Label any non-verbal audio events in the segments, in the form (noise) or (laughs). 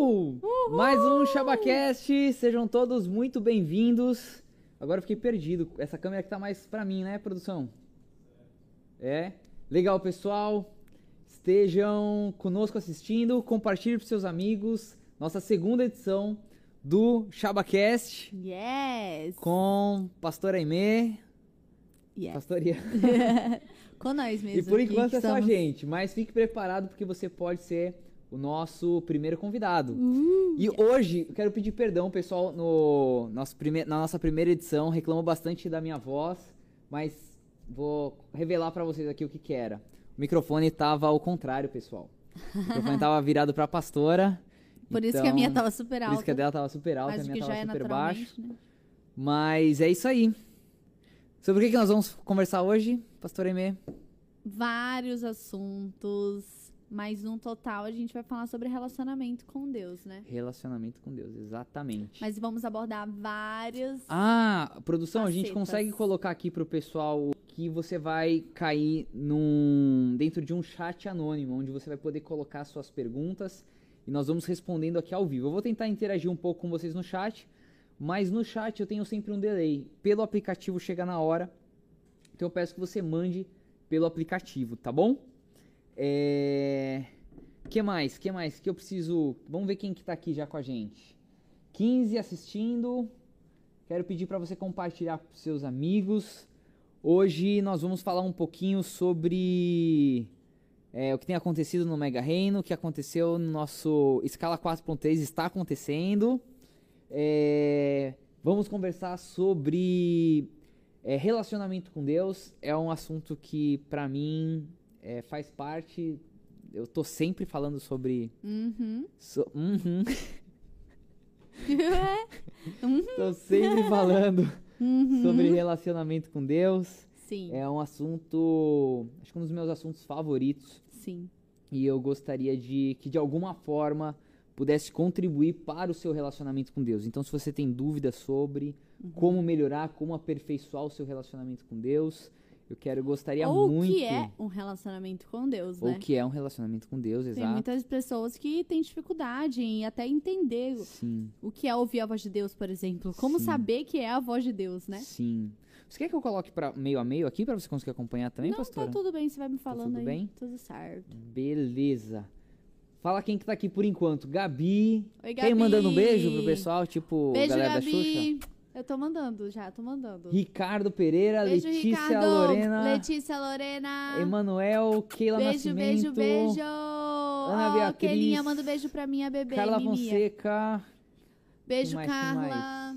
Uhul! Mais um Chabacast, sejam todos muito bem-vindos. Agora eu fiquei perdido, essa câmera que tá mais pra mim, né, produção? É? Legal, pessoal. Estejam conosco assistindo, compartilhe para seus amigos. Nossa segunda edição do Chabacast Yes! com Pastor Aimee, yes. Pastoria. (laughs) Com nós mesmo. E por enquanto é só a gente, mas fique preparado porque você pode ser o nosso primeiro convidado. Uh, E hoje eu quero pedir perdão, pessoal, no nosso prime- na nossa primeira edição, reclamou bastante da minha voz, mas vou revelar pra vocês aqui o que, que era. O microfone tava ao contrário, pessoal. O microfone tava virado pra pastora. por isso que a minha tava super Por alta. isso que a dela tava super alta, mas a minha que já tava é super baixo. né? Mas é isso aí. Sobre o que, que nós vamos conversar hoje, pastor Emê? Vários assuntos, mas no total a gente vai falar sobre relacionamento com Deus, né? Relacionamento com Deus, exatamente. Mas vamos abordar vários. Ah, produção, a gente Facetas. consegue colocar aqui pro pessoal que você vai cair num dentro de um chat anônimo, onde você vai poder colocar suas perguntas e nós vamos respondendo aqui ao vivo. Eu vou tentar interagir um pouco com vocês no chat, mas no chat eu tenho sempre um delay. Pelo aplicativo chega na hora, então eu peço que você mande pelo aplicativo, tá bom? É... Que mais? Que mais? Que eu preciso. Vamos ver quem que tá aqui já com a gente. 15 assistindo. Quero pedir para você compartilhar com seus amigos. Hoje nós vamos falar um pouquinho sobre é, o que tem acontecido no Mega Reino, o que aconteceu no nosso Escala 4.3 está acontecendo. É, vamos conversar sobre é, relacionamento com Deus. É um assunto que para mim é, faz parte. Eu tô sempre falando sobre. Uhum. so- Uhum. (laughs) Uhum. Tô sempre falando Uhum. sobre relacionamento com Deus. Sim, É um assunto, acho que um dos meus assuntos favoritos. sim. E eu gostaria de que de alguma forma pudesse contribuir para o seu relacionamento com Deus. Então, se você tem dúvidas sobre Uhum. como melhorar, como aperfeiçoar o seu relacionamento com Deus, eu quero, eu gostaria Ou o muito. que é um relacionamento com Deus, ou né? que é um relacionamento com Deus, Tem exato. muitas pessoas que têm dificuldade em até entender Sim, o que é ouvir a voz de Deus, por exemplo. Como Sim. saber que é a voz de Deus, né? sim. Você quer que eu coloque para meio a meio aqui para você conseguir acompanhar também, Não, pastora? tá tudo bem, você vai me falando tudo aí. bem? Tudo certo. Beleza. Fala quem que tá aqui por enquanto. Gabi. Oi, Quem mandando um Gabi. beijo pro pessoal, tipo Beijo, galera da Xuxa? Eu tô mandando já, tô mandando. Ricardo Pereira, beijo, Letícia Ricardo. Lorena, Letícia Lorena. Emanuel, Keila beijo, Nascimento, beijo, beijo. Ana Ó, Beatriz. Kelinha, manda um beijo pra minha bebê, Carla Mimia. Fonseca, Beijo, mais, Carla.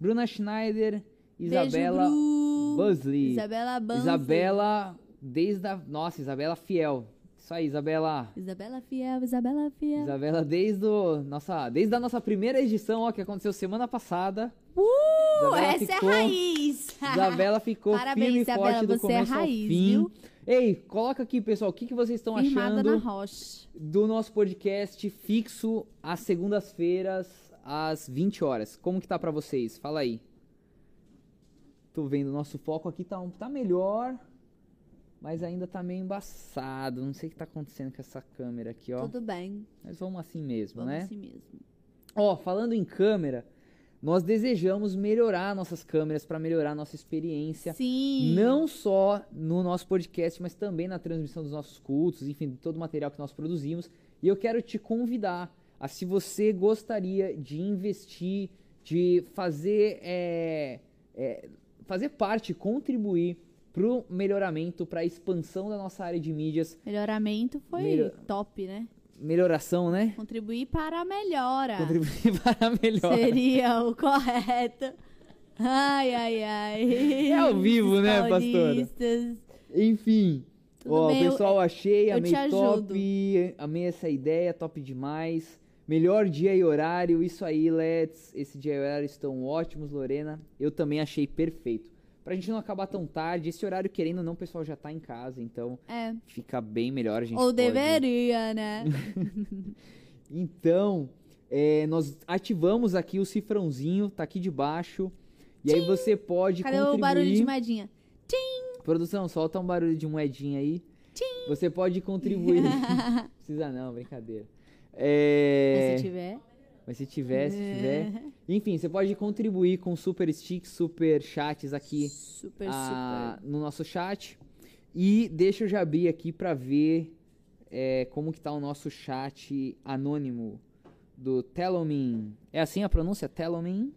Bruna Schneider, Beijo, Isabela Bru. Busley. Isabela Banfi. Isabela, desde a... Nossa, Isabela Fiel. Isso aí, Isabela. Isabela Fiel, Isabela Fiel. Isabela, desde, o, nossa, desde a nossa primeira edição, ó, que aconteceu semana passada. Uh, Isabela essa ficou- é a raiz. Isabela ficou (laughs) Parabéns, firme e Isabela, forte do é começo ao raiz, fim. viu? Ei, coloca aqui, pessoal, o que, que vocês estão Firmada na achando rocha. do nosso podcast fixo às segundas-feiras, às 20 horas. Como que tá pra vocês? Fala aí. Tô vendo, nosso foco aqui tá, tá melhor, mas ainda tá meio embaçado. Não sei o que tá acontecendo com essa câmera aqui, ó. Tudo bem, Mas vamos assim mesmo, vamos né? assim mesmo. Ó, falando em câmera, nós desejamos melhorar nossas câmeras para melhorar nossa experiência. Sim. Não só no nosso podcast, mas também na transmissão dos nossos cultos, enfim, de todo o material que nós produzimos. E eu quero te convidar a, se você gostaria de investir, de fazer, é, é, fazer parte, contribuir para o melhoramento, para a expansão da nossa área de mídias, Melhoramento foi top, né? melhoração, né? Contribuir para a melhora. Contribuir (laughs) para a melhora. Seria o correto. Ai, ai, ai. É ao vivo, né, pastora? Enfim. Tudo Ó, bem, eu- pessoal, achei, eu amei te ajudo. top, amei essa ideia, top demais. Melhor dia e horário, isso aí, Let's. Esse dia e horário estão ótimos, Lorena. Eu também achei perfeito. Pra gente não acabar tão tarde, esse horário, querendo ou não, o pessoal já tá em casa, então É. fica bem melhor a gente Ou pode- deveria, né? (laughs) Então, é, nós ativamos aqui o cifrãozinho, tá aqui debaixo. E aí você pode Cadê contribuir. o barulho de moedinha? Tim! Produção, solta um barulho de moedinha aí. Tim! Você pode contribuir. (laughs) Precisa não, brincadeira. É... Mas se tiver. Mas se tiver, se tiver. Enfim, você pode contribuir com super sticks, super chats aqui Super, ah, super. no nosso chat. E deixa eu já abrir aqui pra ver é, como que tá o nosso chat anônimo do Telomin. É assim a pronúncia? Telomin?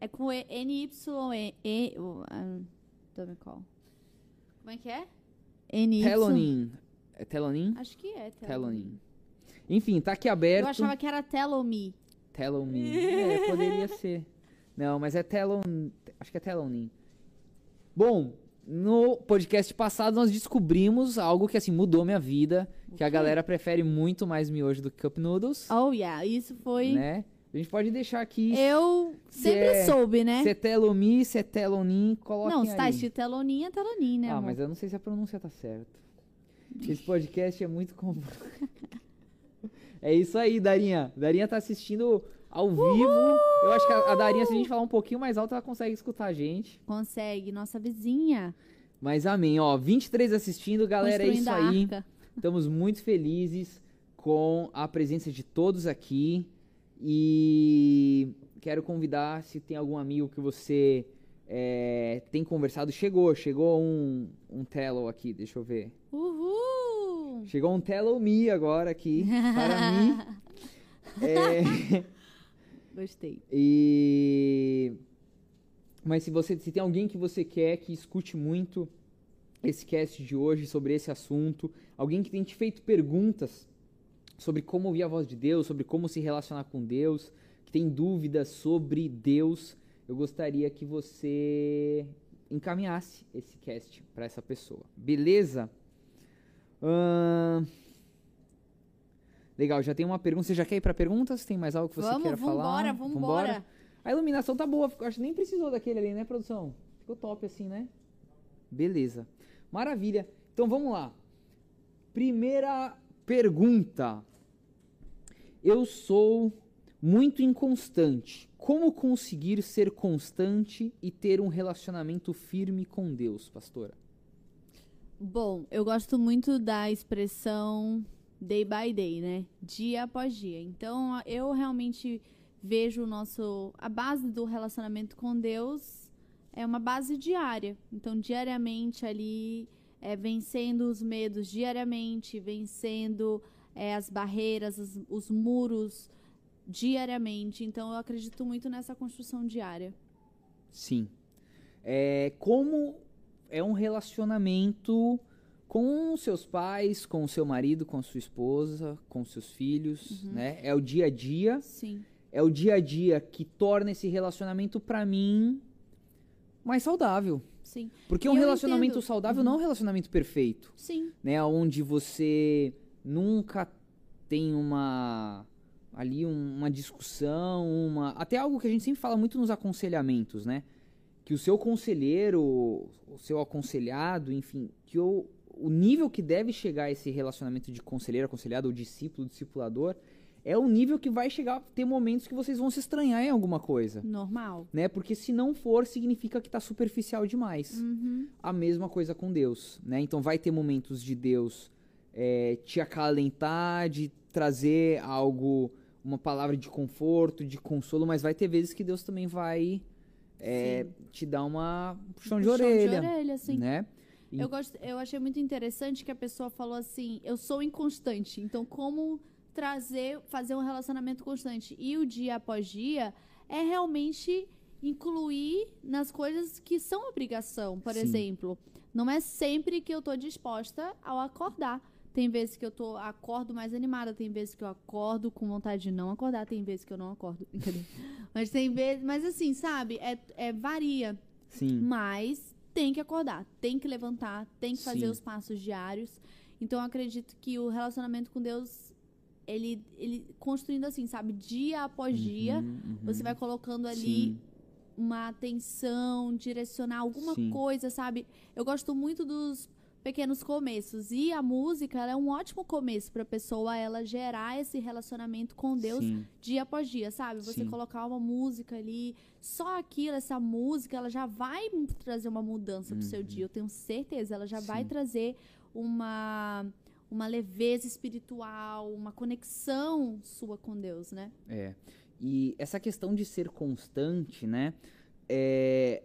É com E- N-Y-E. E, o- ah, Don't. Como é que é? N-Y. Telonin. É Telonin? Acho que é Telonin. Telonin. Enfim, tá aqui aberto. Eu achava que era Telomi. Telomin. (laughs) É, poderia ser. Não, mas é Telon. Acho que é Telonin. Bom, no podcast passado nós descobrimos algo que assim mudou minha vida. Que a galera prefere muito mais miojo do que Cup Noodles. Oh, yeah. Isso foi. Né? A gente pode deixar aqui. Eu Se sempre é- soube, né? Se é Telomi, se é Telonin, coloquem Não, se tá escrito Telonin, é Telonin, né, Ah, amor? mas eu não sei se a pronúncia tá certa. Esse podcast é muito comum. (laughs) é isso aí, Darinha. Darinha tá assistindo ao vivo. Eu acho que a, a Darinha, se a gente falar um pouquinho mais alto, ela consegue escutar a gente. Consegue. Nossa vizinha. Mas amém, ó. 23 assistindo, galera, é isso aí. arca. (laughs) Estamos muito felizes com a presença de todos aqui. E quero convidar, se tem algum amigo que você é, tem conversado. Chegou, chegou um, um Tello aqui, deixa eu ver. Uhul! Chegou um Tello Me agora aqui para mim. (laughs) É, Gostei. e mas se você se tem alguém que você quer que escute muito esse cast de hoje sobre esse assunto, alguém que tem te feito perguntas sobre como ouvir a voz de Deus, sobre como se relacionar com Deus, que tem dúvidas sobre Deus, eu gostaria que você encaminhasse esse cast para essa pessoa. Beleza? Legal, já tem uma pergunta. Você já quer ir para perguntas? Tem mais algo que você vamos, queira vambora, falar? vambora. A iluminação tá boa, acho que nem precisou daquele ali, né, produção? Ficou top assim, né? Beleza. Maravilha. Então vamos lá. Primeira pergunta. Eu sou muito inconstante. Como conseguir ser constante e ter um relacionamento firme com Deus, pastora? Bom, eu gosto muito da expressão day by day, né? Dia após dia. Então, eu realmente vejo o nosso a base do relacionamento com Deus é uma base diária. Então, diariamente ali é vencendo os medos diariamente, vencendo é, as barreiras, os, os muros diariamente. Então, eu acredito muito nessa construção diária. Sim. É, como é um relacionamento com seus pais, com o seu marido, com a sua esposa, com seus filhos, né? É o dia a dia. Sim. É o dia a dia que torna esse relacionamento pra mim mais saudável. Sim. Porque E um relacionamento entendo. saudável não é um relacionamento perfeito, Sim. né? Onde você nunca tem uma ali um- uma discussão, uma até algo que a gente sempre fala muito nos aconselhamentos, né? Que o seu conselheiro, o seu aconselhado, enfim, que o, o nível que deve chegar esse relacionamento de conselheiro, aconselhado ou discípulo, discipulador, é o nível que vai chegar a ter momentos que vocês vão se estranhar em alguma coisa, Normal. né? Porque se não for, significa que tá superficial demais Uhum. a mesma coisa com Deus, né? Então vai ter momentos de Deus é, te acalentar, de trazer algo, uma palavra de conforto, de consolo, mas vai ter vezes que Deus também vai é, te dar uma um puxão de Puxão orelha, de orelha, sim. né? E- Eu, gosto, eu achei muito interessante que a pessoa falou assim: eu sou inconstante. Então, como trazer, fazer um relacionamento constante? E o dia após dia é realmente incluir nas coisas que são obrigação. Por Sim. exemplo, não é sempre que eu tô disposta ao acordar. Tem vezes que eu tô, acordo mais animada, tem vezes que eu acordo com vontade de não acordar, tem vezes que eu não acordo. (laughs) Mas tem vezes. Mas assim, sabe? É, é varia. Sim, Mas tem que acordar, tem que levantar, tem que fazer Sim. os passos diários. Então eu acredito que o relacionamento com Deus, ele, ele construindo assim, sabe, dia após dia, Uhum, uhum. você vai colocando ali Sim, uma atenção, direcionar alguma Sim. coisa, sabe? Eu gosto muito dos pequenos começos e a música é um ótimo começo para pessoa ela gerar esse relacionamento com Deus sim, dia após dia, sabe? Você Sim. colocar uma música ali, só aquilo, essa música, ela já vai trazer uma mudança pro seu Uhum. dia, eu tenho certeza. Ela já vai Sim. trazer uma uma leveza espiritual, uma conexão sua com Deus, né? É. E essa questão de ser constante, né? É,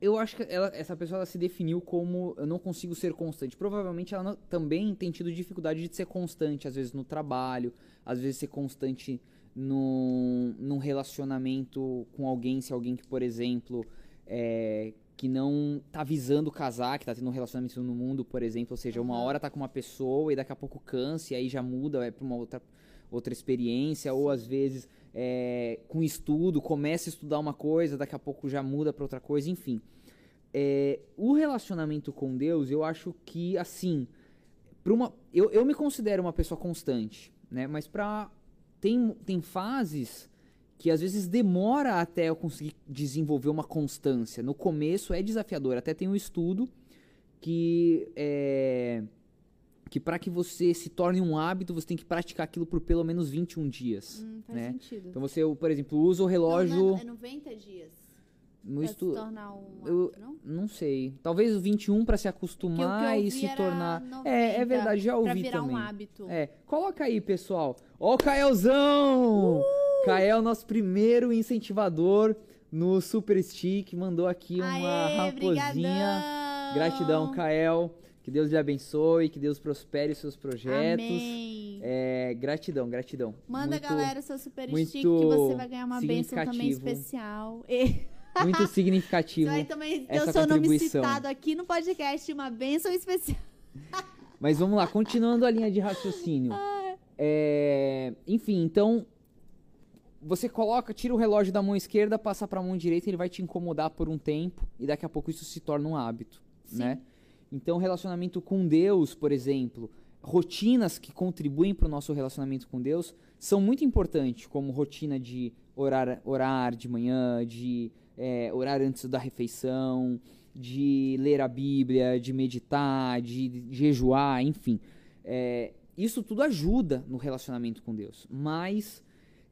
eu acho que ela, essa pessoa ela se definiu como eu não consigo ser constante. Provavelmente ela não, também tem tido dificuldade de ser constante, às vezes no trabalho, às vezes ser constante no, num relacionamento com alguém, se alguém que, por exemplo, é, que não tá visando casar, que tá tendo um relacionamento no mundo, por exemplo, ou seja, uma hora tá com uma pessoa e daqui a pouco cansa e aí já muda, é pra uma outra, outra experiência, ou às vezes é, com estudo, começa a estudar uma coisa, daqui a pouco já muda para outra coisa, enfim. É, o relacionamento com Deus, eu acho que, assim, uma, eu, eu me considero uma pessoa constante, né? Mas pra, tem, tem fases que às vezes demora até eu conseguir desenvolver uma constância. No começo é desafiador, até tem um estudo que é, que para que você se torne um hábito, você tem que praticar aquilo por pelo menos 21 dias. Hum, faz né? sentido. Então você, por exemplo, usa o relógio. Não, não, é 90 dias. No pra estu... se tornar um eu- não? Não sei. Talvez o 21 para se acostumar e se tornar. 90 É, é verdade, já Pra ouvi virar também. um hábito. É, coloca aí, pessoal. Ó o Caelzão! Cael, nosso primeiro incentivador no Super Stick, mandou aqui uma Aê, raposinha. brigadão! Gratidão, Cael. Que Deus lhe abençoe, que Deus prospere os seus projetos. Amém. É, gratidão, gratidão. Manda, muito, galera, seu super stick que você vai ganhar uma bênção também especial. E (laughs) Muito você significativo. vai também ter o seu nome citado aqui no podcast, uma bênção especial. (laughs) Mas vamos lá, continuando a linha de raciocínio. É, enfim, então você coloca, tira o relógio da mão esquerda, passa para a mão direita, ele vai te incomodar por um tempo e daqui a pouco isso se torna um hábito, Sim. né? Então, relacionamento com Deus, por exemplo, rotinas que contribuem para o nosso relacionamento com Deus são muito importantes, como rotina de orar, orar de manhã, de é, orar antes da refeição, de ler a Bíblia, de meditar, de jejuar, enfim. É, isso tudo ajuda no relacionamento com Deus. Mas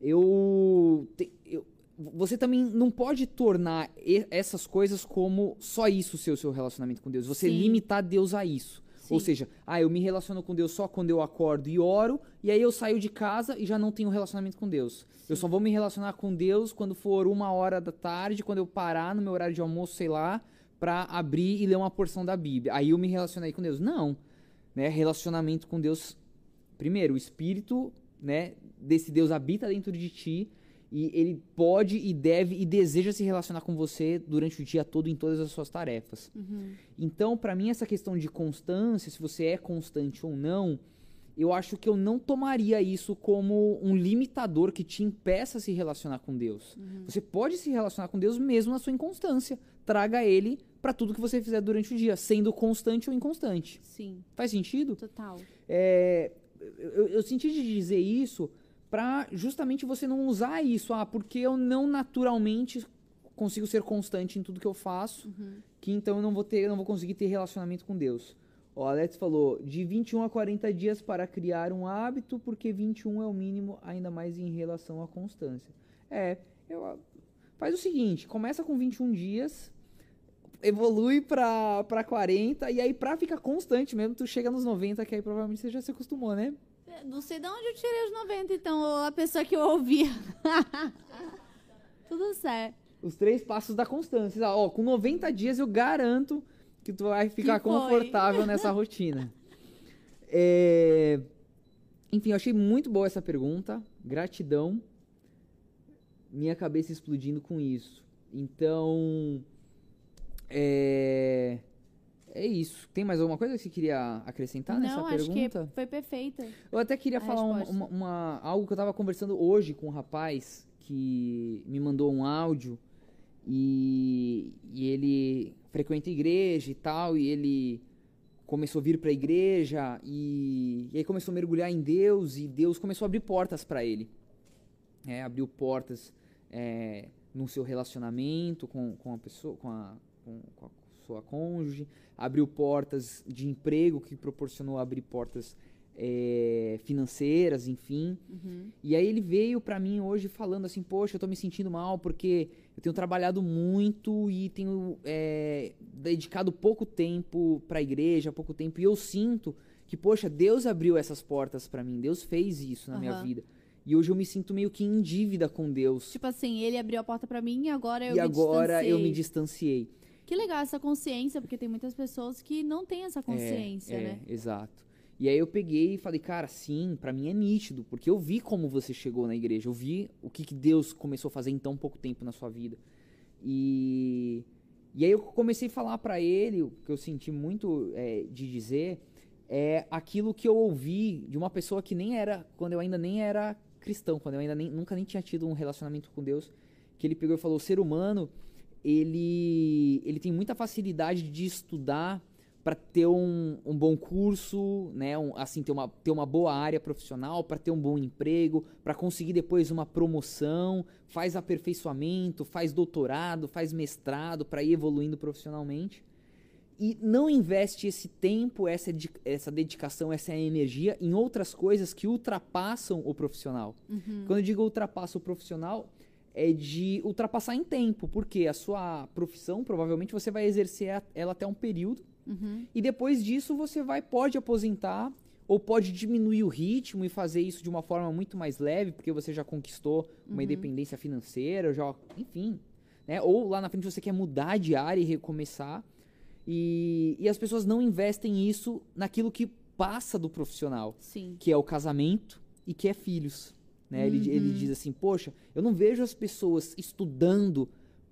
eu, te- eu- você também não pode tornar essas coisas como só isso ser o seu relacionamento com Deus. Você Sim. limitar Deus a isso. Ou Sim. seja, ah, eu me relaciono com Deus só quando eu acordo e oro, e aí eu saio de casa e já não tenho relacionamento com Deus. Eu só vou me relacionar com Deus quando for uma hora da tarde, quando eu parar no meu horário de almoço, sei lá, pra abrir e ler uma porção da Bíblia. Aí eu me relacionei com Deus. Não. Né? Relacionamento com Deus. Primeiro, o Espírito né, desse Deus habita dentro de ti e ele pode e deve e deseja se relacionar com você durante o dia todo em todas as suas tarefas. Uhum. Então, pra mim, essa questão de constância, se você é constante ou não, eu acho que eu não tomaria isso como um limitador que te impeça a se relacionar com Deus. Uhum. Você pode se relacionar com Deus mesmo na sua inconstância. Traga ele pra tudo que você fizer durante o dia, sendo constante ou inconstante. Sim, Faz sentido? total. É, eu, eu senti de dizer isso pra justamente você não usar isso, ah, porque eu não naturalmente consigo ser constante em tudo que eu faço, Uhum. que então eu não vou ter, eu não vou conseguir ter relacionamento com Deus. Ó, Alex falou, de 21 a 40 dias para criar um hábito, porque 21 é o mínimo, ainda mais em relação à constância. É, eu, faz o seguinte, começa com 21 dias, evolui pra 40, e aí pra ficar constante mesmo, tu chega nos 90, que aí provavelmente você já se acostumou, né? Não sei de onde eu tirei os 90, então, a pessoa que eu ouvia. (laughs) Tudo certo. Os três passos da constância. Ó, com 90 dias eu garanto que tu vai ficar confortável nessa rotina. É, Enfim, eu achei muito boa essa pergunta. Gratidão. Minha cabeça explodindo com isso. Então. É. É isso. Tem mais alguma coisa que você queria acrescentar nessa Não, acho pergunta? que foi perfeita. Eu até queria a falar uma, uma- uma- algo que eu tava conversando hoje com um rapaz que me mandou um áudio e, e ele frequenta a igreja e tal, e ele começou a vir pra igreja e, e aí começou a mergulhar em Deus e Deus começou a abrir portas pra ele. É, abriu portas é, no seu relacionamento com, com a pessoa, com a, com, com a sua cônjuge, abriu portas de emprego que proporcionou abrir portas é, financeiras, enfim. Uhum. E aí ele veio pra mim hoje falando assim, poxa, eu tô me sentindo mal porque eu tenho trabalhado muito e tenho é, dedicado pouco tempo pra igreja, pouco tempo, e eu sinto que, poxa, Deus abriu essas portas para mim, Deus fez isso na Aham. minha vida. E hoje eu me sinto meio que em dívida com Deus. Tipo assim, ele abriu a porta pra mim e agora eu e me agora eu me distanciei. Que legal essa consciência, porque tem muitas pessoas que não têm essa consciência, é, né? É, exato. E aí eu peguei e falei, cara, sim, pra mim é nítido, porque eu vi como você chegou na igreja, eu vi o que, que Deus começou a fazer em tão pouco tempo na sua vida. E, e aí eu comecei a falar pra ele, o que eu senti muito é, de dizer, é aquilo que eu ouvi de uma pessoa que nem era, quando eu ainda nem era cristão, quando eu ainda nem, nunca nem tinha tido um relacionamento com Deus, que ele pegou e falou, o ser humano, ele, ele tem muita facilidade de estudar para ter um, um bom curso, né, um, assim ter uma, ter uma boa área profissional, para ter um bom emprego, para conseguir depois uma promoção, faz aperfeiçoamento, faz doutorado, faz mestrado para ir evoluindo profissionalmente e não investe esse tempo, essa, essa dedicação, essa energia em outras coisas que ultrapassam o profissional. Uhum. Quando eu digo ultrapassa o profissional, é de ultrapassar em tempo, porque a sua profissão provavelmente você vai exercer ela até um período Uhum. e depois disso você vai pode aposentar ou pode diminuir o ritmo e fazer isso de uma forma muito mais leve, porque você já conquistou uma Uhum. independência financeira, já, enfim, né? Ou lá na frente você quer mudar de área e recomeçar. E, e as pessoas não investem isso naquilo que passa do profissional, Sim. que é o casamento e que é filhos. Né? Ele, ele Uhum. diz assim, poxa, eu não vejo as pessoas estudando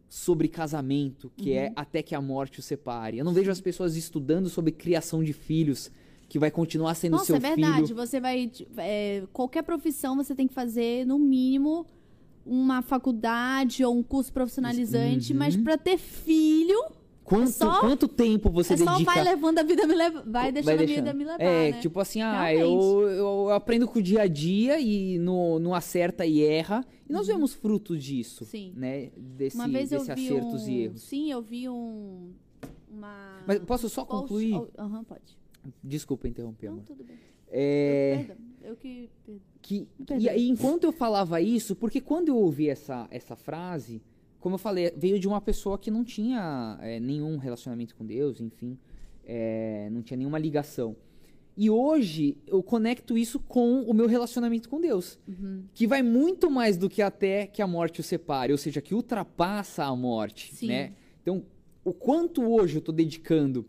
sobre casamento, que é até que a morte os separe. Eu não vejo as pessoas estudando sobre criação de filhos, que vai continuar sendo Nossa, seu é verdade. filho. Você vai. é, qualquer profissão você tem que fazer, no mínimo, uma faculdade ou um curso profissionalizante, Uhum. mas pra ter filho, Quanto, só- quanto tempo você é só dedica... vai levando a vida me levar. Vai deixando a vida deixando. me levar. É, né? tipo assim, ah, eu, eu aprendo com o dia a dia e no, no acerta e erra. E nós vemos frutos disso, Uhum. Sim. né? Desse, Uma vez eu desse vi acertos um... e erros. Sim, eu vi um... Uma... Mas posso só post- concluir? oh, Aham, pode. Desculpa interromper, Não, amor. tudo bem. É... Perdão, eu que... Que, e aí, enquanto eu falava isso, porque quando eu ouvi essa, essa frase, como eu falei, veio de uma pessoa que não tinha é, nenhum relacionamento com Deus, enfim, é, não tinha nenhuma ligação. E hoje eu conecto isso com o meu relacionamento com Deus, Uhum. que vai muito mais do que até que a morte o separe, ou seja, que ultrapassa a morte, Sim. né? Então, o quanto hoje eu tô dedicando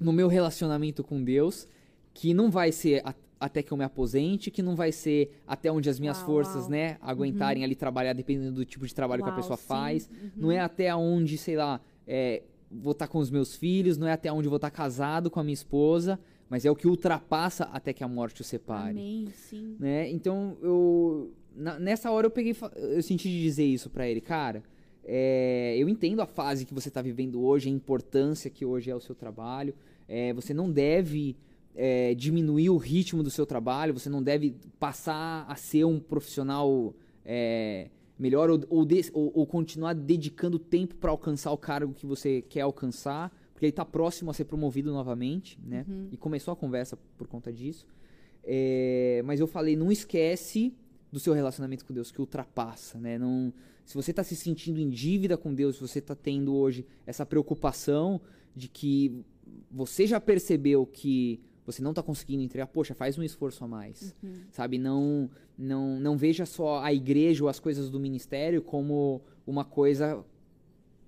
no meu relacionamento com Deus, que não vai ser até que eu me aposente, que não vai ser até onde as minhas Uau, forças, uau. Uhum. né, aguentarem ali trabalhar, dependendo do tipo de trabalho que a Uau, pessoa sim. faz. Uhum. Não é até onde, sei lá, é, vou estar com os meus filhos, não é até onde vou estar casado com a minha esposa, mas é o que ultrapassa até que a morte o separe Amém, sim. né? Então eu na- nessa hora eu peguei, eu senti de dizer isso pra ele, cara. é, eu entendo a fase que você tá vivendo hoje, a importância que hoje é o seu trabalho. é, você não deve é, diminuir o ritmo do seu trabalho. Você não deve passar a ser um profissional é, melhor ou, ou, des- ou- ou continuar dedicando tempo pra alcançar o cargo que você quer alcançar, porque ele tá próximo a ser promovido novamente, né? Uhum. E começou a conversa por conta disso. É, mas eu falei, não esquece do seu relacionamento com Deus, que ultrapassa, né? Não, se você está se sentindo em dívida com Deus, se você está tendo hoje essa preocupação de que você já percebeu que você não está conseguindo entregar, poxa, faz um esforço a mais, Uhum. sabe? Não, não, não veja só a igreja ou as coisas do ministério como uma coisa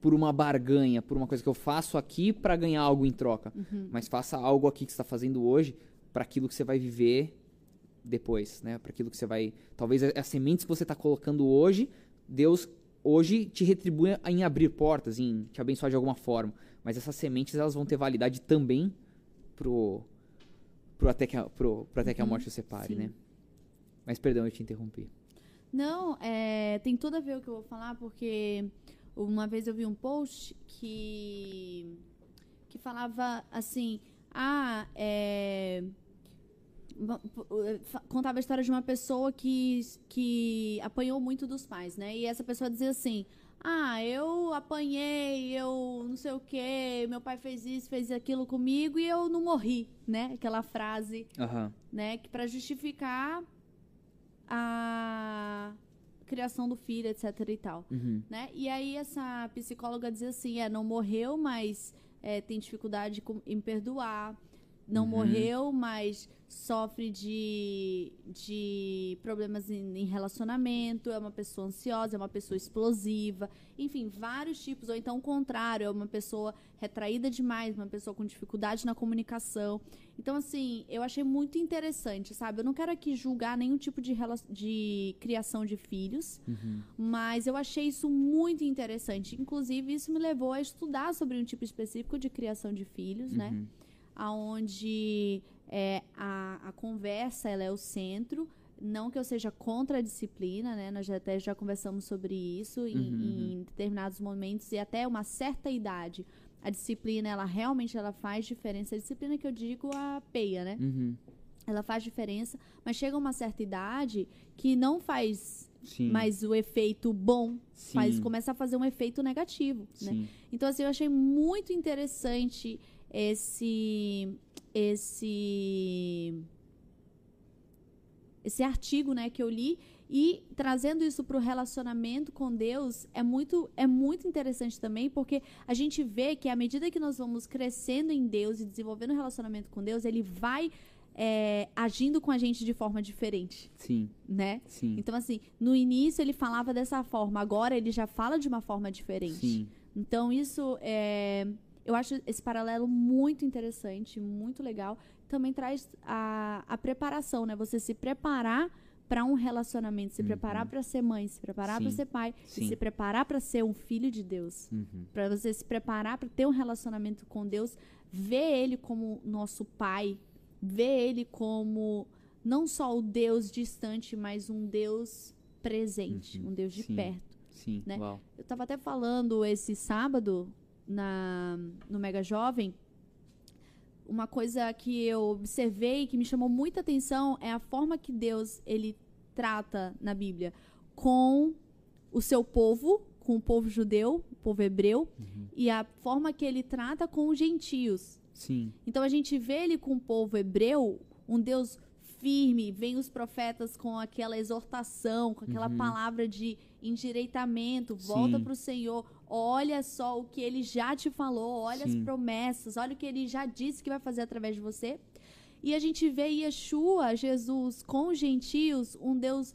por uma barganha, por uma coisa que eu faço aqui para ganhar algo em troca, Uhum. mas faça algo aqui que você está fazendo hoje para aquilo que você vai viver depois, né? Para aquilo que você vai, talvez as sementes que você está colocando hoje, Deus hoje te retribui em abrir portas, em te abençoar de alguma forma, mas essas sementes elas vão ter validade também pro pro até que a, pro, pro até que a Uhum, morte o separe, sim. né? Mas perdão, eu te interrompi. Não, é, tem tudo a ver o que eu vou falar, porque uma vez eu vi um post que, que falava assim, ah, é, contava a história de uma pessoa que, que apanhou muito dos pais, né? E essa pessoa dizia assim, ah, eu apanhei, eu não sei o quê, meu pai fez isso, fez aquilo comigo e eu não morri, né? Aquela frase Aham. né, que para justificar a criação do filho, etc e tal, Uhum. né? E aí essa psicóloga dizia assim, é, não morreu, mas é, tem dificuldade em perdoar, não Uhum. morreu, mas sofre de, de problemas em, em relacionamento, é uma pessoa ansiosa, é uma pessoa explosiva, enfim, vários tipos. Ou então o contrário, é uma pessoa retraída demais, uma pessoa com dificuldade na comunicação. Então, assim, eu achei muito interessante, sabe? Eu não quero aqui julgar nenhum tipo de, de criação de filhos, Uhum. mas eu achei isso muito interessante. Inclusive, isso me levou a estudar sobre um tipo específico de criação de filhos, né? Uhum. Onde é, a, a conversa ela é o centro. Não que eu seja contra a disciplina, né? Nós já, até já conversamos sobre isso em, Uhum, em determinados momentos e até uma certa idade. A disciplina, ela realmente ela faz diferença. A disciplina que eu digo a peia, né? Uhum. Ela faz diferença, mas chega uma certa idade que não faz Sim. mais o efeito bom, Sim. faz começa a fazer um efeito negativo, né? Então, assim, eu achei muito interessante esse. esse. esse artigo, né, que eu li. E trazendo isso para o relacionamento com Deus é muito, é muito interessante também, porque a gente vê que à medida que nós vamos crescendo em Deus e desenvolvendo um relacionamento com Deus, ele vai é, agindo com a gente de forma diferente, Sim. né? Sim. Então, assim, no início ele falava dessa forma, agora ele já fala de uma forma diferente. Sim. Então, isso é. Eu acho esse paralelo muito interessante, muito legal. Também traz a, a preparação, né? Você se preparar para um relacionamento, se Uhum. preparar para ser mãe, se preparar para ser pai, se preparar para ser um filho de Deus. Uhum. Para você se preparar para ter um relacionamento com Deus, ver ele como nosso pai, ver ele como não só o Deus distante, mas um Deus presente, Uhum. um Deus de Sim. perto. Sim. né? Eu tava até falando esse sábado na, no Mega Jovem. Uma coisa que eu observei que me chamou muita atenção é a forma que Deus ele trata na Bíblia com o seu povo, com o povo judeu, o povo hebreu, Uhum. e a forma que ele trata com os gentios. Sim. Então a gente vê ele com o povo hebreu, um Deus firme, vem os profetas com aquela exortação, com aquela Uhum. palavra de endireitamento, volta para o Senhor, olha só o que ele já te falou, olha Sim. as promessas, olha o que ele já disse que vai fazer através de você. E a gente vê Yeshua, Jesus, com os gentios, um Deus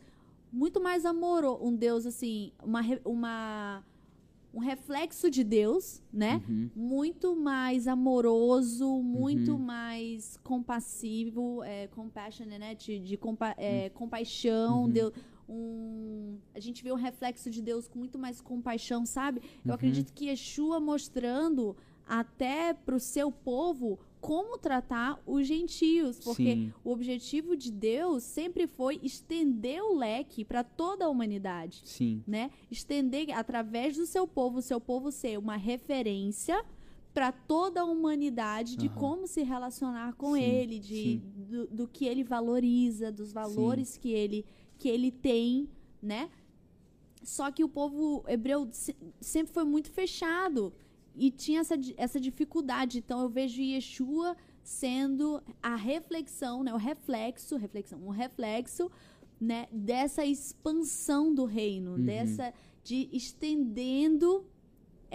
muito mais amoroso, um Deus assim, uma, uma um reflexo de Deus, né? Uhum. muito mais amoroso, muito Uhum. mais compassivo, é, né? De, de compa é, compaixão, Uhum. Deus, um, a gente vê um reflexo de Deus com muito mais compaixão, sabe? Eu Uhum. acredito que Yeshua mostrando até pro seu povo como tratar os gentios, porque Sim. o objetivo de Deus sempre foi estender o leque para toda a humanidade Sim. né? Estender através do seu povo, o seu povo ser uma referência para toda a humanidade de Aham. como se relacionar com Sim, ele, de sim. do, do que ele valoriza, dos valores que ele que ele tem, né? Só que o povo hebreu se- sempre foi muito fechado e tinha essa, essa dificuldade. Então eu vejo Yeshua sendo a reflexão, né? O reflexo, reflexão, um reflexo, né? Dessa expansão do reino, Uhum. dessa de estendendo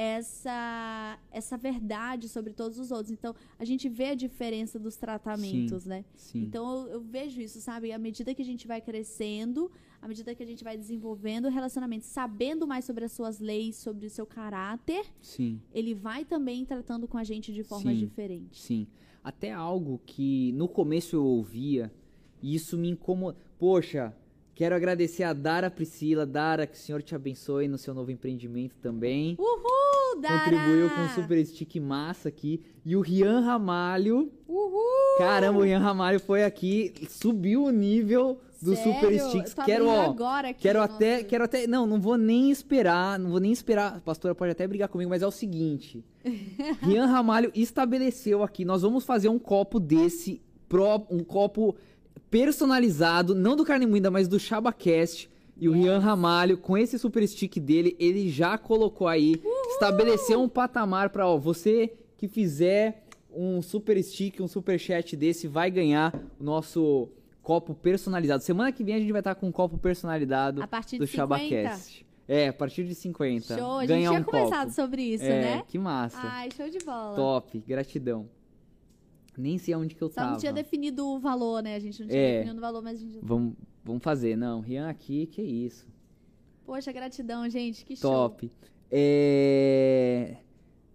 essa essa verdade sobre todos os outros. Então a gente vê a diferença dos tratamentos, né? Sim. Então eu, eu vejo isso, sabe? À medida que a gente vai crescendo, à medida que a gente vai desenvolvendo o relacionamento, sabendo mais sobre as suas leis, sobre o seu caráter, Sim. ele vai também tratando com a gente de formas Sim. diferentes. Sim. Até algo que no começo eu ouvia e isso me incomoda. Poxa, quero agradecer a Dara Priscila. Dara, que o Senhor te abençoe no seu novo empreendimento também. Uhul, Dara! Contribuiu com um super stick massa aqui. E o Rian Ramalho. Uhul! Caramba, o Rian Ramalho foi aqui, subiu o nível do Sério? super sticks. Quero, ó. Quero até, nosso- quero até, não, não vou nem esperar, não vou nem esperar. A pastora pode até brigar comigo, mas é o seguinte. (laughs) Rian Ramalho estabeleceu aqui, nós vamos fazer um copo desse, um copo personalizado, não do carne moída, mas do ChabaCast. E o Rian Ramalho, com esse super stick dele, ele já colocou aí, estabeleceu um patamar pra, ó, você que fizer um super stick, um super chat desse, vai ganhar o nosso copo personalizado. Semana que vem a gente vai estar com um copo personalizado A partir do de 50. ChabaCast. É, a partir de 50. Show, a gente tinha um conversado copo. sobre isso, é, né? que massa. Ai, show de bola. Top, gratidão. Nem sei onde que eu Só tava. não tinha definido o valor, né? A gente não tinha É. definido o valor, mas a gente. Vamos, vamos fazer. Não, Rian aqui, que isso. Poxa, gratidão, gente. Que show. Top. É...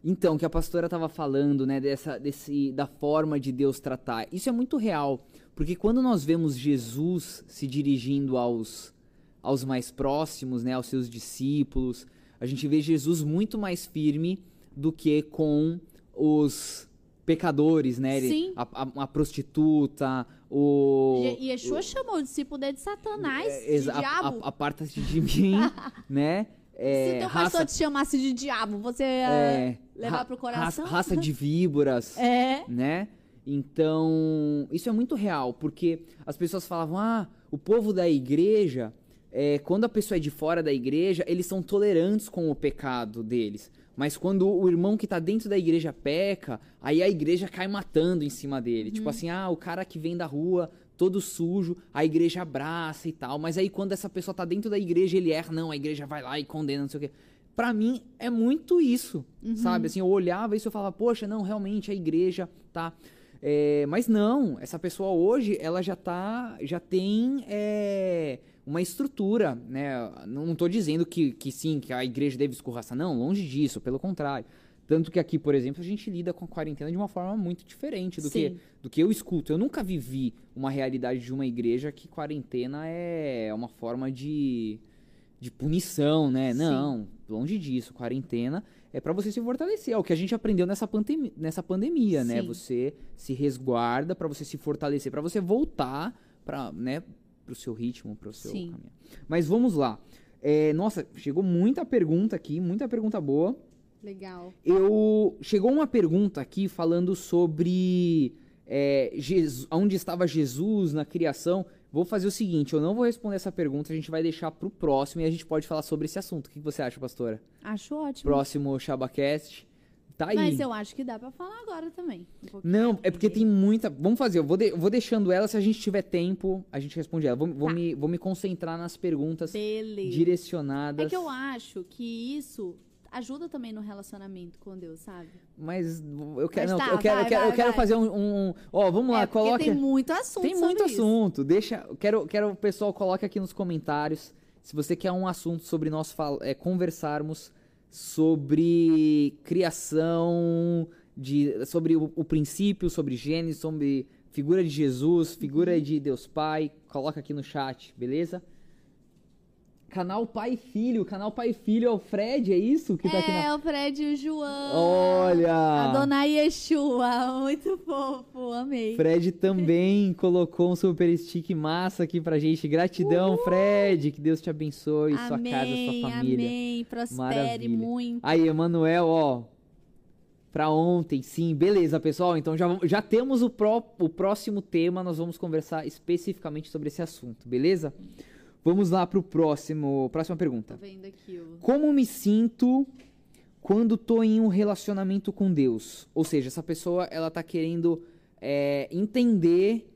Então, que a pastora estava falando, né, dessa, desse, da forma de Deus tratar. Isso é muito real, porque quando nós vemos Jesus se dirigindo aos, aos mais próximos, né, aos seus discípulos, a gente vê Jesus muito mais firme do que com os pecadores, né? Ele- Sim. A, a- a prostituta, o... E Yeshua chamou o discípulo dele de Satanás, é, de a- diabo. Aparta-se de mim, (laughs) né? É, Se teu raça- pastor te chamasse de diabo, você ia é, levar ra- pro coração? Raça, raça de víboras, (laughs) É. né? Então, isso é muito real, porque as pessoas falavam, ah, o povo da igreja, é, quando a pessoa é de fora da igreja, eles são tolerantes com o pecado deles. Mas quando o irmão que tá dentro da igreja peca, aí a igreja cai matando em cima dele. Tipo assim, ah, o cara que vem da rua todo sujo, a igreja abraça e tal. Mas aí quando essa pessoa tá dentro da igreja, ele erra, não, a igreja vai lá e condena, não sei o quê. Pra mim é muito isso, sabe? Assim, eu olhava isso e eu falava, poxa, não, realmente a igreja tá. É, mas não, essa pessoa hoje, ela já tá, já tem é, uma estrutura, né? Não tô dizendo que, que sim, que a igreja deve escorraçar, não, longe disso, pelo contrário. Tanto que aqui, por exemplo, a gente lida com a quarentena de uma forma muito diferente do, que, do que eu escuto. Eu nunca vivi uma realidade de uma igreja que quarentena é uma forma de, de punição, né? Sim. Não, longe disso. Quarentena é pra você se fortalecer. É o que a gente aprendeu nessa, pandemia, nessa pandemia, né? Sim. Você se resguarda pra você se fortalecer, pra você voltar para, né, pro seu ritmo, pro seu Sim. caminho. Mas vamos lá. É, nossa, chegou muita pergunta aqui, muita pergunta boa. Legal. Eu chegou uma pergunta aqui falando sobre é, Jesus, onde estava Jesus na criação. Vou fazer o seguinte, eu não vou responder essa pergunta, a gente vai deixar pro próximo e a gente pode falar sobre esse assunto. O que que você acha, pastora? Acho ótimo. Próximo Shabacast. Tá aí. Mas eu acho que dá pra falar agora também. um. Não, é porque tem muita. Vamos fazer, eu vou, de- eu vou deixando ela, se a gente tiver tempo, a gente responde ela. Vou, vou Tá. me, vou me concentrar nas perguntas Beleza. direcionadas. É que eu acho que isso ajuda também no relacionamento com Deus, sabe? Mas eu quero, Mas não, tá, eu quero, eu vai, quero, eu quero vai. fazer um, um- Ó, vamos lá, é coloque. tem muito assunto Tem muito sobre isso. assunto. Deixa, eu quero, quero o pessoal coloque aqui nos comentários se você quer um assunto sobre nós é, conversarmos sobre criação de sobre o, o princípio, sobre Gênesis, sobre figura de Jesus, figura Uhum. de Deus Pai. Coloca aqui no chat, beleza? Canal Pai e Filho, canal Pai e Filho é o Fred, é isso que tá aqui na É, o Fred e o João. Olha! A dona Yeshua. Muito fofo. Amei. Fred também (laughs) colocou um super stick massa aqui pra gente. Gratidão, Fred. Que Deus te abençoe, sua amém, casa, sua família. amém. Prospere Maravilha. muito. Aí, Emanuel, ó. Pra ontem, sim. Beleza, pessoal. Então já, já temos o, pró- o próximo tema. Nós vamos conversar especificamente sobre esse assunto, beleza? Vamos lá pro próximo. Próxima Tô pergunta. vendo aqui o... Como me sinto quando tô em um relacionamento com Deus? Ou seja, essa pessoa ela tá querendo é, entender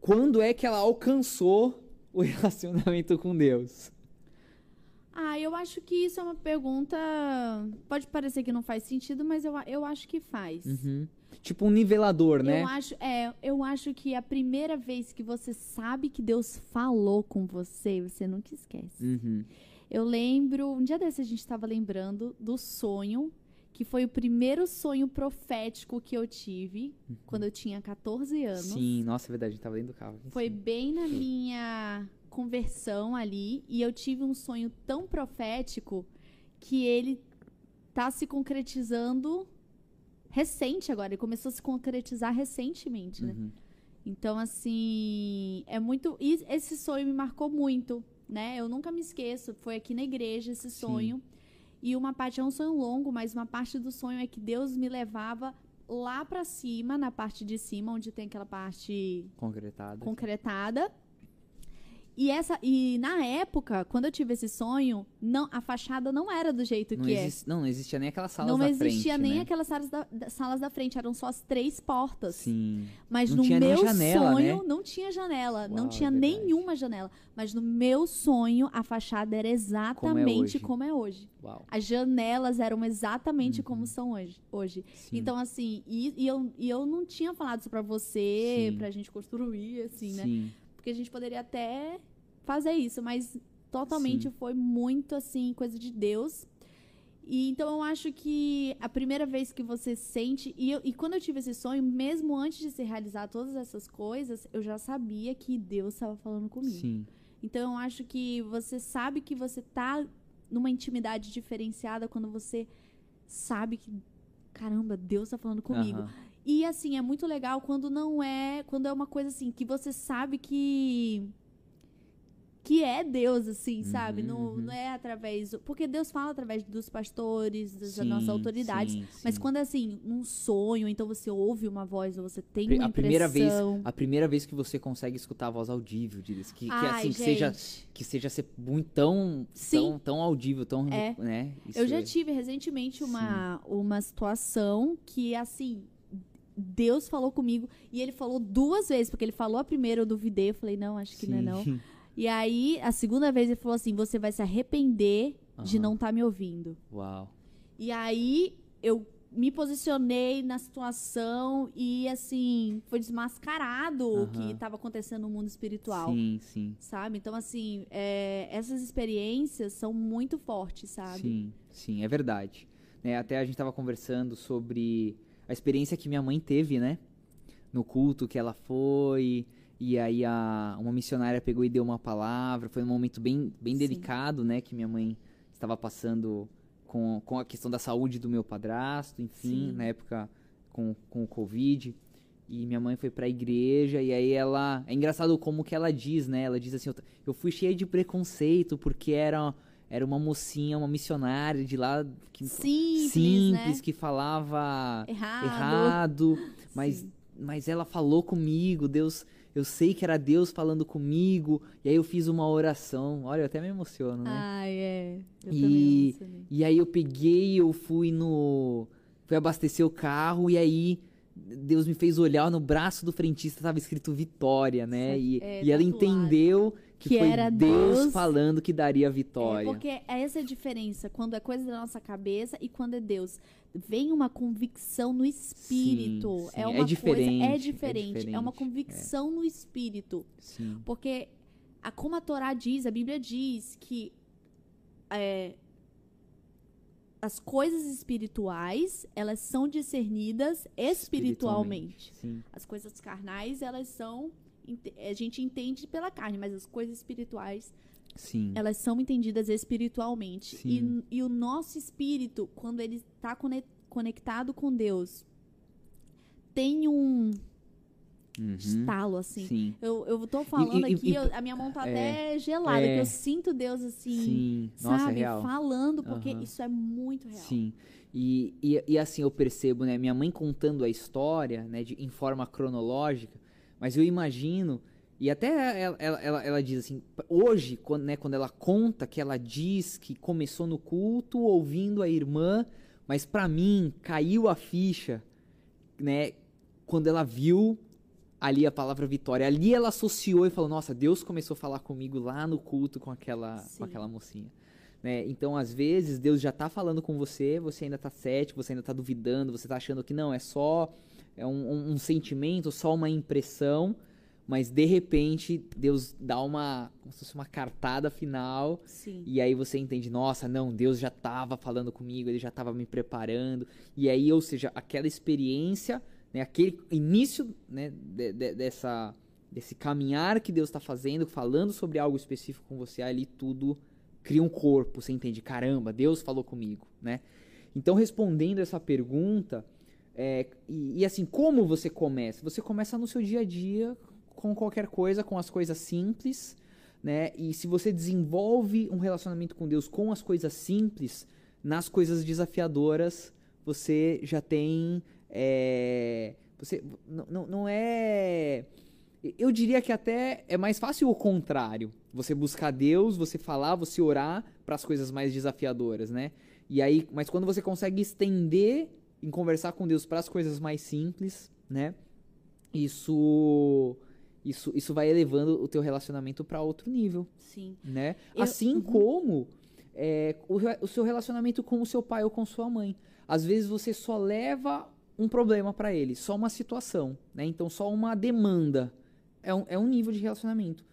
quando é que ela alcançou o (laughs) relacionamento com Deus. Ah, eu acho que isso é uma pergunta... Pode parecer que não faz sentido, mas eu, eu acho que faz. Uhum. Tipo um nivelador, né? Eu acho, é, eu acho que a primeira vez que você sabe que Deus falou com você, você nunca esquece. Uhum. Eu lembro, um dia desse a gente estava lembrando do sonho, que foi o primeiro sonho profético que eu tive quando eu tinha 14 anos. Uhum. Sim, nossa, é verdade, a gente tava dentro do carro. Foi bem na minha conversão ali e eu tive um sonho tão profético que ele tá se concretizando recente agora, ele começou a se concretizar recentemente, né? Uhum. Então, assim, é muito. e Esse sonho me marcou muito, né? Eu nunca me esqueço. Foi aqui na igreja esse sonho. E uma parte é um sonho longo, mas uma parte do sonho é que Deus me levava lá pra cima, na parte de cima, onde tem aquela parte Concretado. concretada. E, essa, e na época, quando eu tive esse sonho, não, a fachada não era do jeito Não, que é. existe, não, não existia nem aquelas salas Não da existia frente, nem né? aquelas salas da, da- salas da frente, eram só as três portas. Sim. Mas Não no meu janela, sonho né? não tinha janela, não Uau, tinha é nenhuma janela. Mas no meu sonho a fachada era exatamente hoje. como é hoje. Uau. As janelas eram exatamente Uhum. como são hoje. hoje. Sim. Então, assim, e, e eu, e eu não tinha falado isso pra você, Sim. pra gente construir, assim, né? Porque a gente poderia até fazer isso, mas totalmente Sim. foi muito, assim, coisa de Deus. E então eu acho que a primeira vez que você sente. E, eu- e quando eu tive esse sonho, mesmo antes de se realizar todas essas coisas, eu já sabia que Deus estava falando comigo. Sim. Então eu acho que você sabe que você tá numa intimidade diferenciada quando você sabe que. Caramba, Deus tá falando comigo. Aham. E assim, é muito legal quando não é. Quando é uma coisa assim, que você sabe que. Que é Deus, assim, sabe? Uhum, Não, uhum. não é através. Porque Deus fala através dos pastores, das Sim, nossas autoridades. sim, Mas sim. quando é assim, num sonho, então você ouve uma voz, ou você tem uma a primeira vez impressão. a primeira vez que você consegue escutar a voz audível diz que, que assim que seja que seja ser muito tão tão, tão audível tão É. né Isso Eu já é- tive recentemente uma, uma situação que, assim, Deus falou comigo e ele falou duas vezes, porque ele falou a primeira, eu duvidei, eu falei, não, acho que não é não. Sim. (laughs) E aí, a segunda vez ele falou assim: você vai se arrepender de Aham. não estar me ouvindo. Uau. E aí eu me posicionei na situação e assim, foi desmascarado o que estava acontecendo no mundo espiritual. Sim, sim. Sabe? Então, assim, é, essas experiências são muito fortes, sabe? Sim, sim, é verdade. Né, até a gente tava conversando sobre a experiência que minha mãe teve, né? No culto que ela foi. E aí a, uma missionária pegou e deu uma palavra. Foi um momento bem, bem Sim. delicado, né? Que minha mãe estava passando com, com a questão da saúde do meu padrasto, enfim, Sim. na época com, com o Covid. E minha mãe foi pra igreja e aí ela... É engraçado como que ela diz, né? Ela diz assim, eu fui cheia de preconceito porque era, era uma mocinha, uma missionária de lá... Que, Simples, simples, né? que falava Errado. errado, (laughs) mas, Sim. mas ela falou comigo, Deus, eu sei que era Deus falando comigo, e aí eu fiz uma oração, olha, eu até me emociono, né? Ai, é. Eu E- também. E aí eu peguei, eu fui no. Fui abastecer o carro e aí Deus me fez olhar no braço do frentista, tava escrito Vitória, né? E, é, e ela tatuado. entendeu que, Que foi era Deus, Deus. falando que daria É, vitória. porque essa é a diferença, quando é coisa da nossa cabeça e quando é Deus. Vem uma convicção no espírito. Sim, sim, É é uma diferente, coisa. é É diferente. É, uma diferente, convicção no espírito. Sim. Porque, a, como a Torá diz, a Bíblia diz que é, as coisas espirituais, elas são discernidas espiritualmente. Sim. As coisas carnais, elas são. Ente- A gente entende pela carne, mas as coisas espirituais, Sim. elas são entendidas espiritualmente. Sim. E, e o nosso espírito, quando ele está conectado com Deus, tem um Uhum. estalo, assim. Sim. Eu, eu tô falando e- aqui, e- eu- a minha mão tá é, até gelada, é. que eu sinto Deus assim, Sim. Nossa, sabe? é real. Falando, porque Aham. isso é muito real. Sim. E, e, e assim eu percebo, né? Minha mãe contando a história, né? De, em forma cronológica, mas eu imagino. E até ela, ela, ela, diz assim, hoje, quando, né, quando ela conta que ela diz que começou no culto ouvindo a irmã, mas pra mim caiu a ficha, né? Quando ela viu ali a palavra vitória. Ali ela associou e falou: Nossa, Deus começou a falar comigo lá no culto com aquela, Sim. com aquela mocinha. Né? Então, às vezes, Deus já tá falando com você, você ainda tá cético, você ainda tá duvidando, você tá achando que não, é só é um, um- sentimento, só uma impressão, mas de repente Deus dá uma, como se fosse uma cartada final Sim. e aí você entende, nossa, não, Deus já estava falando comigo, ele já estava me preparando. E aí, ou seja, aquela experiência, né, aquele início né, de- de- dessa, desse caminhar que Deus está fazendo, falando sobre algo específico com você, ali tudo cria um corpo, você entende, caramba, Deus falou comigo, né? Então, respondendo essa pergunta, é, e, e assim, como você começa? Você começa no seu dia a dia com qualquer coisa, com as coisas simples, né? E se você desenvolve um relacionamento com Deus com as coisas simples, nas coisas desafiadoras, você já tem. é, você não, não, é. Eu diria que até é mais fácil o contrário. Você buscar Deus, você falar, você orar para as coisas mais desafiadoras, né? E aí, mas quando você consegue estender em conversar com Deus para as coisas mais simples, né? Isso isso, isso vai elevando o teu relacionamento para outro nível. Sim. Né? Eu, assim uhum. como é, o, o seu relacionamento com o seu pai ou com sua mãe. Às vezes você só leva um problema para ele, só uma situação, né? Então só uma demanda. É um, é um nível de relacionamento.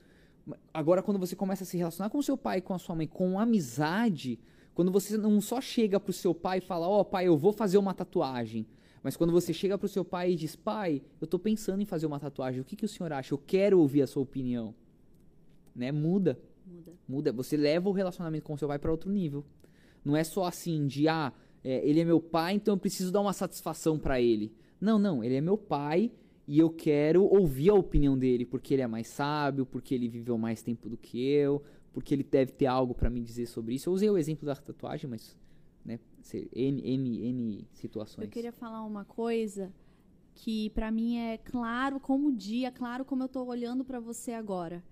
Agora, quando você começa a se relacionar com o seu pai, com a sua mãe, com amizade, quando você não só chega pro seu pai e fala, ó oh, pai, eu vou fazer uma tatuagem. Mas quando você chega pro seu pai e diz, pai, eu tô pensando em fazer uma tatuagem, o que, que o senhor acha? Eu quero ouvir a sua opinião. Né? Muda. Muda. Muda. Você leva o relacionamento com o seu pai para outro nível. Não é só assim de, ah, é, ele é meu pai, então eu preciso dar uma satisfação para ele. Não, não, ele é meu pai e eu quero ouvir a opinião dele, porque ele é mais sábio, porque ele viveu mais tempo do que eu, porque ele deve ter algo para me dizer sobre isso. Eu usei o exemplo da tatuagem, mas né, N, N, N situações. Eu queria falar uma coisa que para mim é claro como o dia, claro como eu tô olhando para você agora,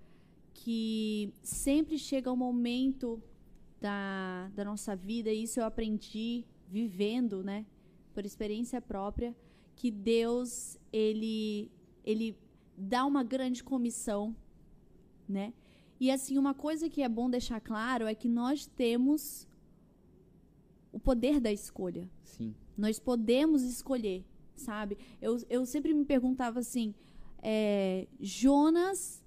que sempre chega um momento da, da nossa vida, e isso eu aprendi vivendo, né, por experiência própria, que Deus ele ele dá uma grande comissão, né? E assim, uma coisa que é bom deixar claro é que nós temos o poder da escolha. Sim. Nós podemos escolher, sabe? Eu, eu sempre me perguntava assim, é, Jonas,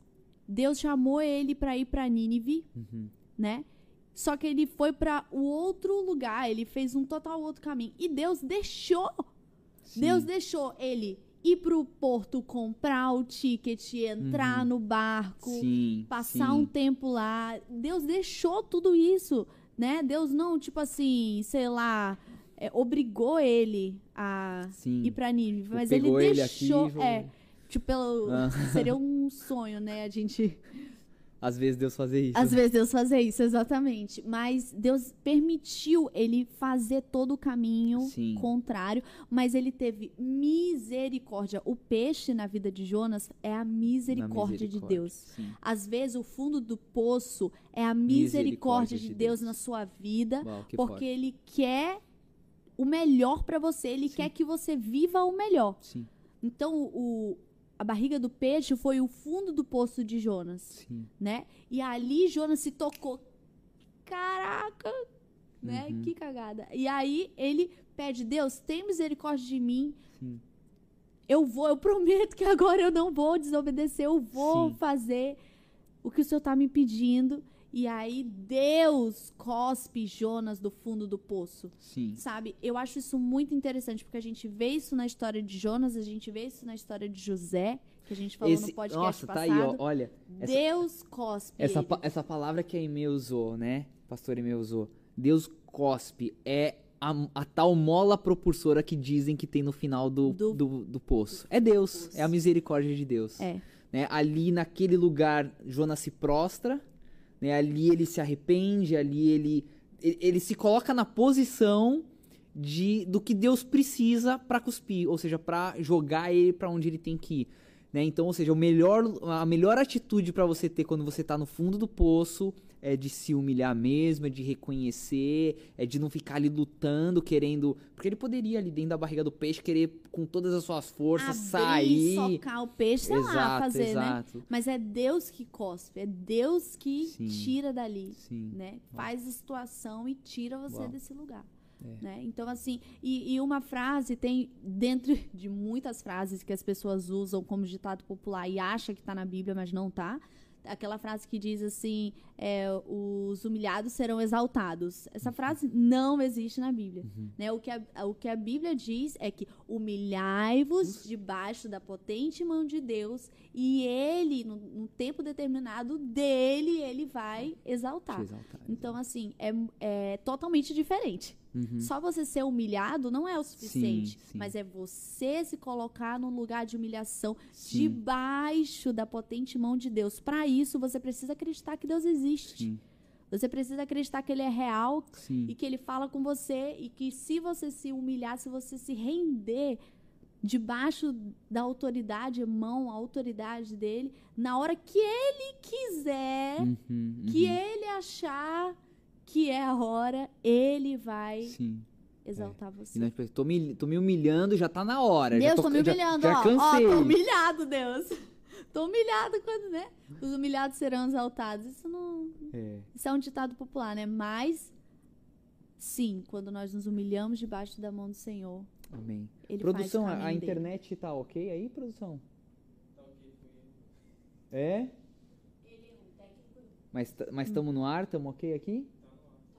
Deus chamou ele para ir para Nínive, uhum. né? Só que ele foi para o outro lugar, ele fez um total outro caminho. E Deus deixou. Sim. Deus deixou ele ir pro porto comprar o ticket, entrar uhum. no barco, sim, passar sim. um tempo lá. Deus deixou tudo isso, né? Deus não, tipo assim, sei lá, é, obrigou ele a sim. ir pra Nínive, mas ele deixou, ele aqui, é, tipo, pelo, ah. (laughs) seria um sonho, né, a gente às vezes Deus fazer isso. Às vezes Deus fazer isso, exatamente. Mas Deus permitiu ele fazer todo o caminho Sim. contrário, mas ele teve misericórdia. O peixe na vida de Jonas é a misericórdia, misericórdia de Deus. Sim. Às vezes o fundo do poço é a misericórdia, misericórdia de, de Deus, Deus, na sua vida, Uau, porque ele quer o melhor para você, ele Sim. quer que você viva o melhor. Então, o, a barriga do peixe foi o fundo do poço de Jonas, Sim. né? E ali Jonas se tocou. Caraca, né? Uhum. Que cagada. E aí ele pede: "Deus, tem misericórdia de mim. Sim. Eu vou, eu prometo que agora eu não vou desobedecer, eu vou Sim. fazer o que o Senhor está me pedindo." E aí Deus cospe Jonas do fundo do poço. Sim. Sabe? Eu acho isso muito interessante, porque a gente vê isso na história de Jonas, a gente vê isso na história de José, que a gente falou Esse, no podcast nossa, passado. tá aí, ó, olha. Essa, Deus cospe essa, essa palavra que a Ime usou, né? Pastor Ime usou. Deus cospe é a, a, tal mola propulsora que dizem que tem no final do, do, do, do poço. É Deus, poço. é a misericórdia de Deus. É. Né? Ali naquele lugar, Jonas se prostra, né? Ali ele se arrepende, ali ele, ele, ele se coloca na posição de do que Deus precisa para cuspir, ou seja, para jogar ele para onde ele tem que ir. Né? Então, ou seja, o melhor, a melhor atitude para você ter quando você está no fundo do poço é de se humilhar mesmo, é de reconhecer, é de não ficar ali lutando, querendo. Porque ele poderia ali dentro da barriga do peixe querer com todas as suas forças Abrir, sair. socar o peixe, sei exato, lá, fazer, exato. né? Mas é Deus que cospe, é Deus que Sim. tira dali, Sim. né? Faz a situação e tira você Uau. desse lugar. É. Né? Então, assim, e, e, uma frase tem, dentro de muitas frases que as pessoas usam como ditado popular e acha que está na Bíblia, mas não está. Aquela frase que diz assim: é, os humilhados serão exaltados. Essa frase não existe na Bíblia. Uhum. Né? O, que a, o que a Bíblia diz é que humilhai-vos debaixo da potente mão de Deus e ele, no, no tempo determinado dele, ele vai exaltar. exaltar. Então, assim, é, é totalmente diferente. Uhum. Só você ser humilhado não é o suficiente, Sim, sim. mas é você se colocar num lugar de humilhação Sim. debaixo da potente mão de Deus. Para isso, você precisa acreditar que Deus existe. Você precisa acreditar que ele é real e que ele fala com você e que se você se humilhar, se você se render debaixo da autoridade, mão, a autoridade dele, na hora que ele quiser, Uhum, uhum. que ele achar que é a hora, ele vai Sim. exaltar E você. pensamos, tô me, tô me humilhando, já tá na hora. já Deus, tô, tô me já- humilhando, já, ó. cansei. Ó, tô humilhado, Deus. (laughs) Tô humilhado quando, né? Os humilhados serão exaltados. Isso não. É. Isso é um ditado popular, né? Mas, sim, quando nós nos humilhamos debaixo da mão do Senhor, Amém. Ele produção, faz o a, a internet tá ok aí, produção? É? Mas Hum. mas estamos no ar? Estamos ok aqui?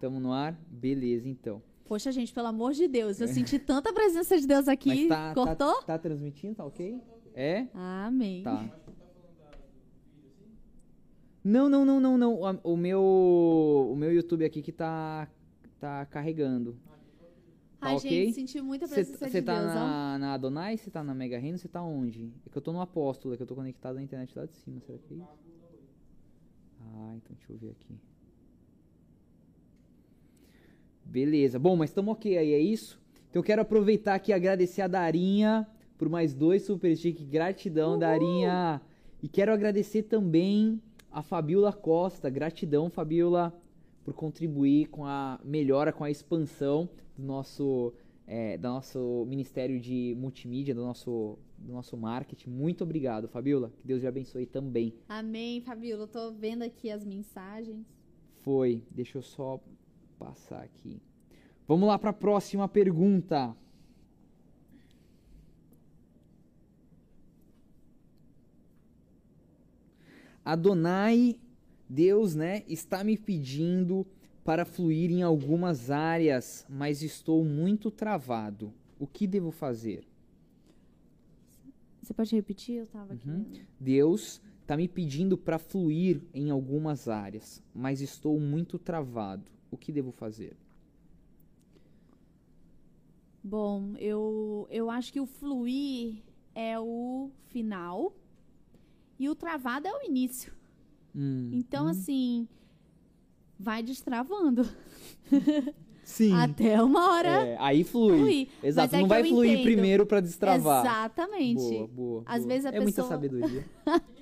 Estamos no ar? Beleza, então. Poxa, gente, pelo amor de Deus, eu senti (laughs) tanta presença de Deus aqui. Mas tá, Cortou? Tá, tá transmitindo? Tá ok? É? Amém. Tá. Não, não, não, não, não. O meu, o meu YouTube aqui que tá, tá carregando. Tá Ai, ok? gente, senti muita presença Você de tá Deus, ó. na, na Adonai? Você tá na Mega Reino? Você tá onde? É que eu tô no Apóstolo, é que eu tô conectado na internet lá de cima. Será que é isso? Ah, então deixa eu ver aqui. Beleza. Bom, mas estamos ok aí, é isso? Então eu quero aproveitar aqui e agradecer a Darinha por mais dois super stick. Gratidão, Darinha. E quero agradecer também a Fabiola Costa. Gratidão, Fabiola, por contribuir com a melhora, com a expansão do nosso, é, do nosso Ministério de Multimídia, do nosso, do nosso marketing. Muito obrigado, Fabiola. Que Deus te abençoe também. Amém, Fabiola. Tô vendo aqui as mensagens. Foi. Deixa eu só passar aqui. Vamos lá para a próxima pergunta. Adonai, Deus, né, está me pedindo para fluir em algumas áreas, mas estou muito travado. O que devo fazer? Você pode repetir? Eu tava aqui. Uhum. Deus está me pedindo para fluir em algumas áreas, mas estou muito travado. O que devo fazer? Bom, eu, eu acho que o fluir é o final e o travado é o início. Hum, Então, hum. assim, vai destravando (laughs) Sim. até uma hora É, aí flui. fluir. Exato, Mas é não vai fluir entendo. primeiro para destravar. Exatamente. Boa, boa. Às boa. vezes a é muita pessoa- sabedoria. (laughs)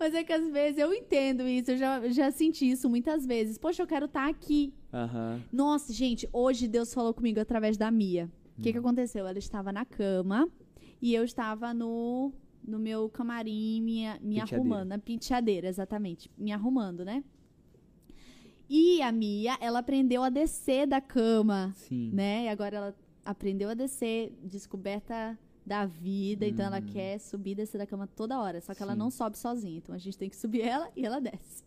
Mas é que às vezes eu entendo isso, eu já, já senti isso muitas vezes. Poxa, eu quero estar aqui. Aham. Nossa, gente, hoje Deus falou comigo através da Mia. O que, que aconteceu? Ela estava na cama e eu estava no, no meu camarim me, me Penteadeira. arrumando, na penteadeira, exatamente. Me arrumando, né? E a Mia, ela aprendeu a descer da cama, Sim. né? E agora ela aprendeu a descer, descoberta da vida, então ela quer subir e descer da cama toda hora, só que ela Hum. Sim. não sobe sozinha, então a gente tem que subir ela e ela desce.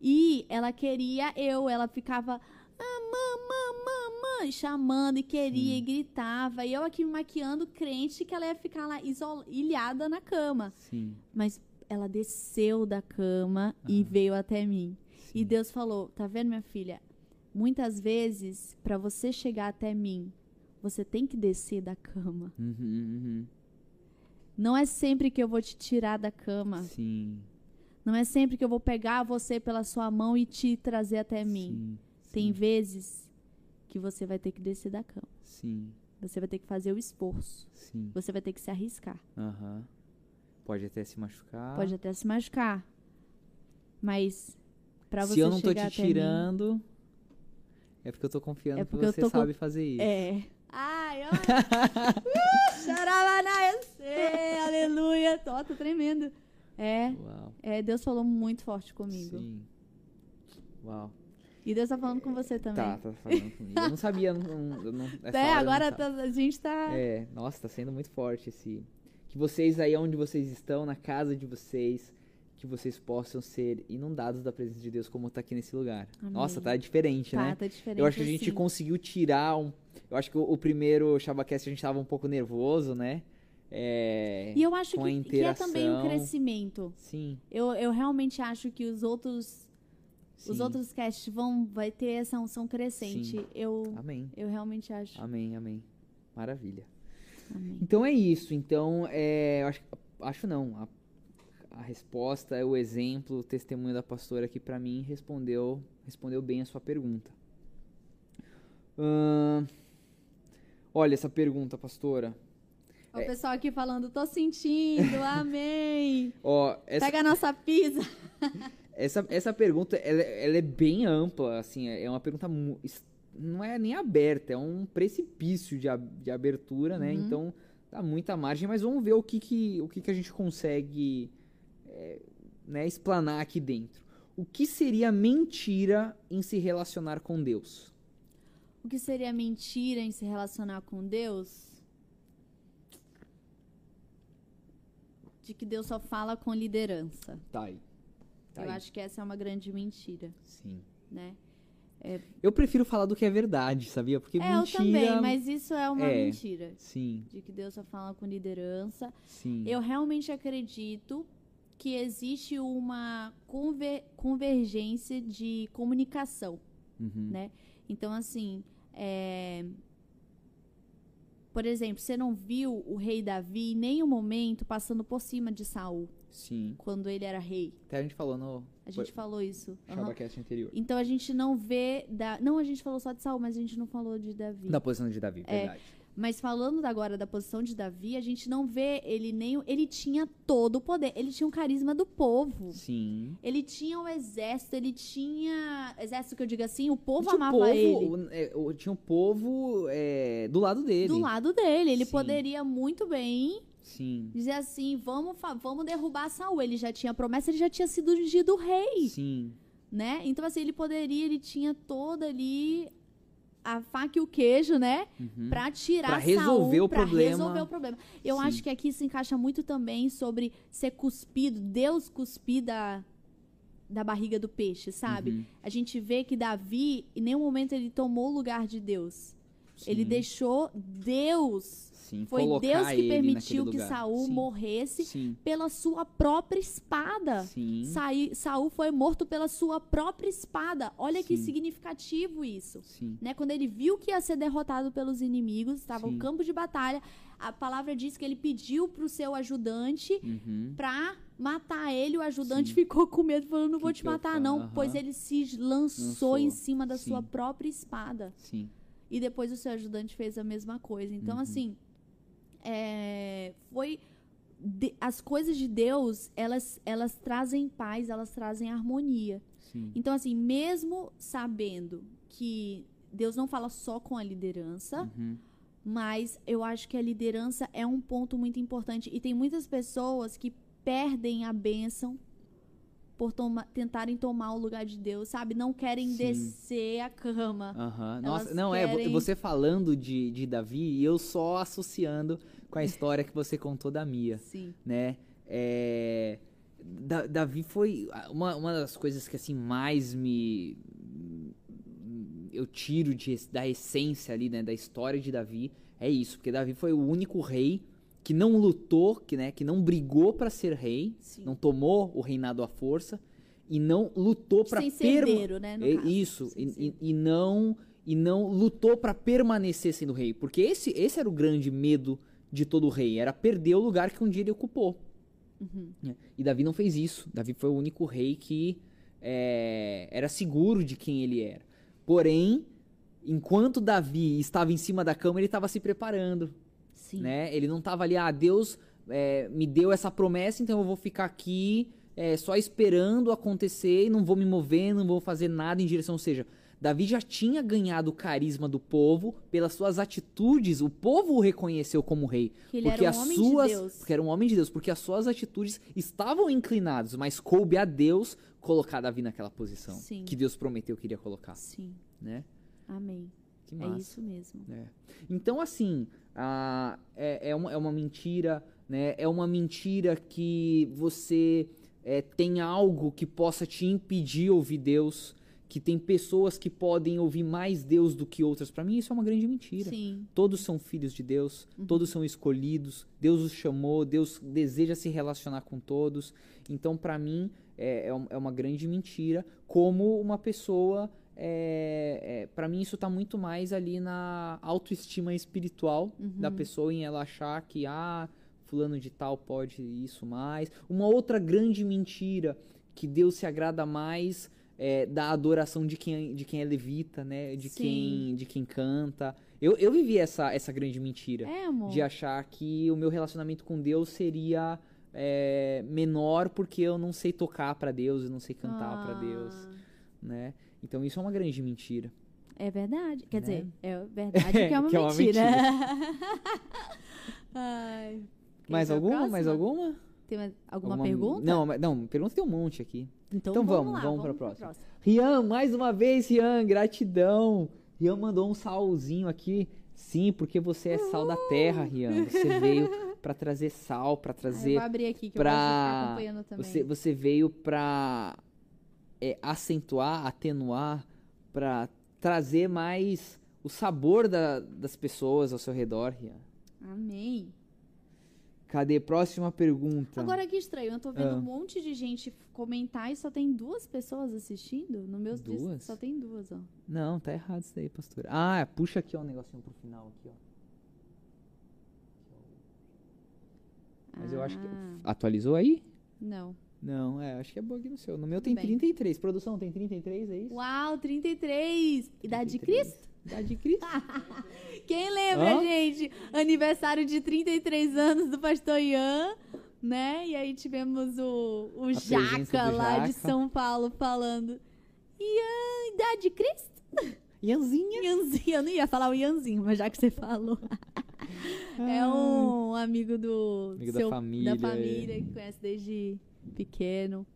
E ela queria eu, ela ficava ah, mamã, mamã, chamando e queria Sim. e gritava, e eu aqui me maquiando crente que ela ia ficar lá isol- ilhada na cama, Sim. mas ela desceu da cama e veio até mim. E sim. Deus falou: Tá vendo, minha filha? Muitas vezes, para você chegar até mim, você tem que descer da cama. Uhum, uhum. Não é sempre que eu vou te tirar da cama. Sim. Não é sempre que eu vou pegar você pela sua mão e te trazer até mim. Sim. Tem sim, vezes que você vai ter que descer da cama. Sim. Você vai ter que fazer o esforço. Sim. Você vai ter que se arriscar. Aham. Pode até se machucar. Pode até se machucar. Mas para você Se eu não tô chegar te até mim- tirando, é porque eu tô confiando É que você tô com- sabe fazer isso. É. Ai, olha. (laughs) uh, aleluia. Tô tremendo. É, Uau. é, Deus falou muito forte comigo. Sim. Uau. E Deus tá falando com você também. Tá, tá falando comigo. Eu não sabia. Não, não, eu não, é, agora tá- a gente tá. É, nossa, tá sendo muito forte esse. Que vocês aí onde vocês estão, na casa de vocês, que vocês possam ser inundados da presença de Deus como tá aqui nesse lugar. Amém. Nossa, tá diferente, tá, né? tá diferente. Eu acho que a gente conseguiu tirar um. Eu acho que o, o primeiro Shabacast a gente tava um pouco nervoso, né? É. E eu acho que, que é também um crescimento. Sim, Eu, eu realmente acho que os outros os sim. outros casts vão vai ter essa unção crescente. Sim. Eu Amém. eu realmente acho. Amém, amém. Maravilha. Amém. Então é isso. Então, é, eu acho, acho não. A, a resposta é o exemplo, o testemunho da pastora que pra mim respondeu, respondeu bem a sua pergunta. Ahn, olha essa pergunta, pastora. O pessoal aqui falando, tô sentindo, (laughs) amém. Ó, essa, Pega a nossa pizza. (laughs) essa, essa pergunta, ela, ela é bem ampla, assim, é uma pergunta... Não é nem aberta, é um precipício de, de abertura, né? Uhum. Então, dá muita margem, mas vamos ver o que, que, o que, que a gente consegue é, né, explanar aqui dentro. O que seria mentira em se relacionar com Deus? O que seria mentira em se relacionar com Deus? De que Deus só fala com liderança. Tá aí. Tá Eu aí. acho que essa é uma grande mentira, Sim. né? Eu prefiro falar do que é verdade, sabia? Porque é, eu mentira... também, mas isso é uma É. mentira. Sim, De que Deus só fala com liderança. sim. Eu realmente acredito que existe uma conver- convergência de comunicação, Uhum. né? Então, assim, é, por exemplo, você não viu o rei Davi em nenhum momento passando por cima de Saul Sim. quando ele era rei. Até a gente falou no A gente falou isso. aham. Shabacast anterior. Então a gente não vê da, não a gente falou só de Saul, mas a gente não falou de Davi. Da posição de Davi, É. verdade. Mas falando agora da posição de Davi, a gente não vê ele nem. Ele tinha todo o poder. Ele tinha o carisma do povo. Sim. Ele tinha o exército, ele tinha. Exército que eu digo assim, o povo Tinha o amava povo, ele. o- é, o- tinha um povo é, do lado dele. Do lado dele. Ele Sim. poderia muito bem Sim. dizer assim: vamos, vamos derrubar Saul. Ele já tinha promessa, ele já tinha sido ungido rei. Sim. né? Então, assim, ele poderia, ele tinha toda ali a faca e o queijo, né? Uhum. Pra tirar Pra resolver Saul, o pra problema. resolver o problema. Eu Sim. acho que aqui se encaixa muito também sobre ser cuspido, Deus cuspir da, da barriga do peixe, sabe? Uhum. A gente vê que Davi, em nenhum momento ele tomou o lugar de Deus. Ele Sim. deixou Deus. Sim. Foi Deus que permitiu que. Saul Sim. morresse Sim. pela sua própria espada. Sim. Saí- Saul foi morto pela sua própria espada. Olha que significativo isso. Né? Quando ele viu que ia ser derrotado pelos inimigos, estava no campo de batalha, a palavra diz que ele pediu pro seu ajudante Uhum. pra matar ele. O ajudante ficou com medo, falando: não Que vou te eu matar, não. Aham. Pois ele se lançou, Lançou. em cima da sua própria espada. Sim. E depois o seu ajudante fez a mesma coisa. Então, Uhum. assim, é, foi. de- as coisas de Deus, elas, elas trazem paz, elas trazem harmonia. Sim. Então, assim, mesmo sabendo que Deus não fala só com a liderança, Uhum. mas eu acho que a liderança é um ponto muito importante. E tem muitas pessoas que perdem a bênção por toma- tentarem tomar o lugar de Deus, sabe? Não querem Sim. descer a cama. Elas Nossa, não, é, querem- você falando de, de Davi e eu só associando com a história que você contou da Mia. Sim. né? É, Da- Davi foi uma, uma das coisas que assim mais me eu tiro de, da essência ali, né, da história de Davi é isso, porque Davi foi o único rei que não lutou, que né, que não brigou para ser rei, Sim. não tomou o reinado à força e não lutou para herdeiro, né? é isso, e, e- e não e não lutou pra permanecer sendo rei, porque esse esse era o grande medo de todo rei, era perder o lugar que um dia ele ocupou. Uhum. né? E Davi não fez isso. Davi foi o único rei que é, era seguro de quem ele era. Porém, enquanto Davi estava em cima da cama, ele estava se preparando, Sim. né? Ele não estava ali, ah, Deus é, me deu essa promessa, então eu vou ficar aqui é, só esperando acontecer e não vou me mover, não vou fazer nada em direção. Ou seja, Davi já tinha ganhado o carisma do povo pelas suas atitudes. O povo o reconheceu como rei. Ele porque era um as homem suas, de Deus. Porque era um homem de Deus. Porque as suas atitudes estavam inclinadas, mas coube a Deus colocar Davi naquela posição Sim. que Deus prometeu que iria colocar, Sim. né? Amém. Que É massa. isso mesmo. É. Então, assim, a- é, é, uma, é uma mentira, né? É uma mentira que você é, tem algo que possa te impedir ouvir Deus, que tem pessoas que podem ouvir mais Deus do que outras. Pra mim, isso é uma grande mentira. Sim. Todos são filhos de Deus, todos são escolhidos, Deus os chamou, Deus deseja se relacionar com todos. Então, pra mim, é, é é uma grande mentira. Como uma pessoa. É, é, para mim, isso tá muito mais ali na autoestima espiritual da pessoa, em ela achar que, ah, fulano de tal pode isso mais. Uma outra grande mentira que Deus se agrada mais é, da adoração de quem, de quem é levita, né? De Sim. quem, de quem canta. Eu, eu vivi essa, essa grande mentira É, de achar que o meu relacionamento com Deus seria é, menor porque eu não sei tocar pra Deus, eu não sei cantar pra Deus, Ah, né? Então isso é uma grande mentira. É verdade. Quer Né? dizer, é verdade (laughs) que é uma Que é uma mentira. (laughs) Mais alguma? Mais alguma? Tem mais alguma, Alguma- pergunta? Não, não, pergunta tem um monte aqui. Então, Então vamos, vamos, lá, vamos pra pra próxima. Rian, mais uma vez, Rian, gratidão. Rian mandou um salzinho aqui. Sim, porque você é sal da terra, Rian. Você veio pra trazer sal, pra (laughs) Ah, eu trazer vou abrir aqui que pra- eu ficar acompanhando também. Você, você veio pra é, acentuar, atenuar, pra trazer mais o sabor da- das pessoas ao seu redor, Rian. Amém. Cadê? Próxima pergunta. Agora que estranho, eu tô vendo Ah. um monte de gente comentar e só tem duas pessoas assistindo. No meu Duas? só tem duas, ó. Não, tá errado isso daí, pastora. Ah, puxa aqui ó, um negocinho pro final aqui, ó. Mas eu acho que. Ah, Atualizou aí? Não. Não, é, acho que é bug no seu. No meu tem bem. 33. Produção tem 33, é isso? Uau, 33! Idade de 33. Cristo? Idade de Cristo. (laughs) Quem lembra, gente? Aniversário de 33 anos do pastor Ian, né? E aí tivemos o, o Jaca lá de. São Paulo falando. Ian, idade de Cristo? (laughs) Ianzinha. Ianzinho, eu não ia falar o Ianzinho, mas já que você falou. (laughs) É um amigo do Amigo da seu- família, da família, que conhece desde pequeno.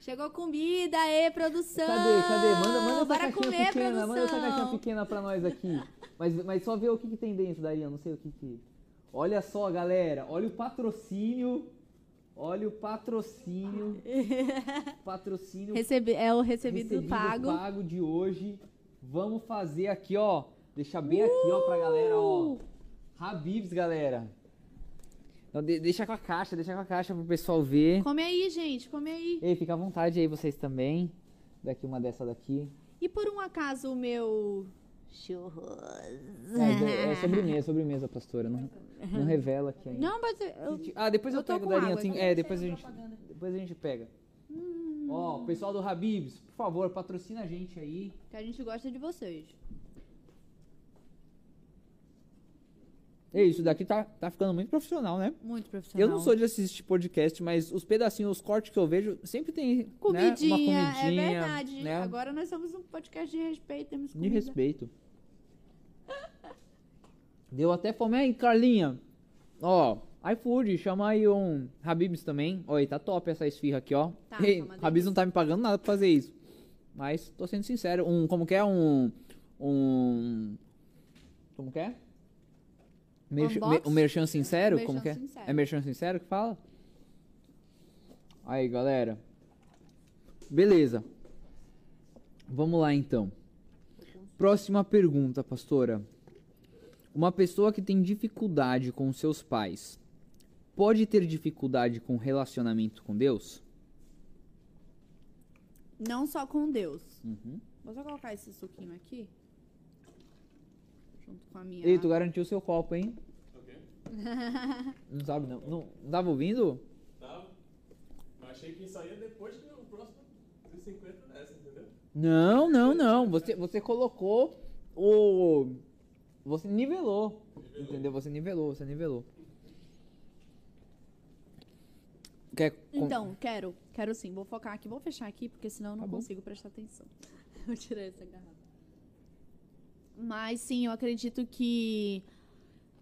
Chegou comida, aí, produção! Cadê? Cadê? Manda, manda essa Bora caixinha comer, pequena. produção! Manda essa caixinha pequena pra nós aqui. Mas, mas só ver o que, que tem dentro, Daria. Não sei o que que. Olha só, galera. Olha o patrocínio. Olha o patrocínio. (laughs) patrocínio Recebe, é o recebido, recebido pago. pago de hoje. Vamos fazer aqui, ó. Deixar bem aqui, ó, pra galera, ó. Habibs, galera. Então, de- deixa com a caixa, deixa com a caixa pro pessoal ver. Come aí, gente, come aí. Ei, fica à vontade aí, vocês também. Daqui uma dessa daqui. E por um acaso o meu churros? É, é sobremesa, sobremesa, pastora. Não, não revela aqui ainda. Não, mas eu, Ah, depois eu, eu pego, Darinha. tem- aqui. é, depois a gente, depois a gente pega. Ó, pessoal do Habibs, por favor, patrocina a gente aí. que a gente gosta de vocês. É isso daqui tá, tá ficando muito profissional, né? Muito profissional. Eu não sou de assistir podcast, mas os pedacinhos, os cortes que eu vejo, sempre tem né, Comidinha, uma comidinha. é verdade. Né, Agora nós somos um podcast de respeito, temos de comida. respeito. Deu até fome aí, Carlinha. Ó, iFood, chama aí um Habibs também. Oi, tá top essa esfirra aqui, ó. Tá, Ei, tá Habibs não tá me pagando nada pra fazer isso. Mas tô sendo sincero, um, como que é? Um, um, como que é? Me- um merchan sincero? Merchan como que é? sincero. É merchan sincero que fala? Aí, galera. Beleza. Vamos lá, então. Próxima pergunta, pastora. Uma pessoa que tem dificuldade com seus pais pode ter dificuldade com relacionamento com Deus? Não só com Deus. Uhum. Vou só colocar esse suquinho aqui. Junto com a minha. Ei, tu garantiu seu copo, hein? Ok? (laughs) Não sabe, não. Não, não tava ouvindo? Tá. Mas achei que isso aí é depois que o próximo dos 50 dessa, entendeu? Não, não, não. Você, você colocou o. Você nivelou. Nivelou. Entendeu? Você nivelou, você nivelou. Quer con- Então, quero. Quero sim. Vou focar aqui. Vou fechar aqui, porque senão eu não Tá consigo prestar atenção. (laughs) Vou tirar essa garrafa. Mas sim, eu acredito que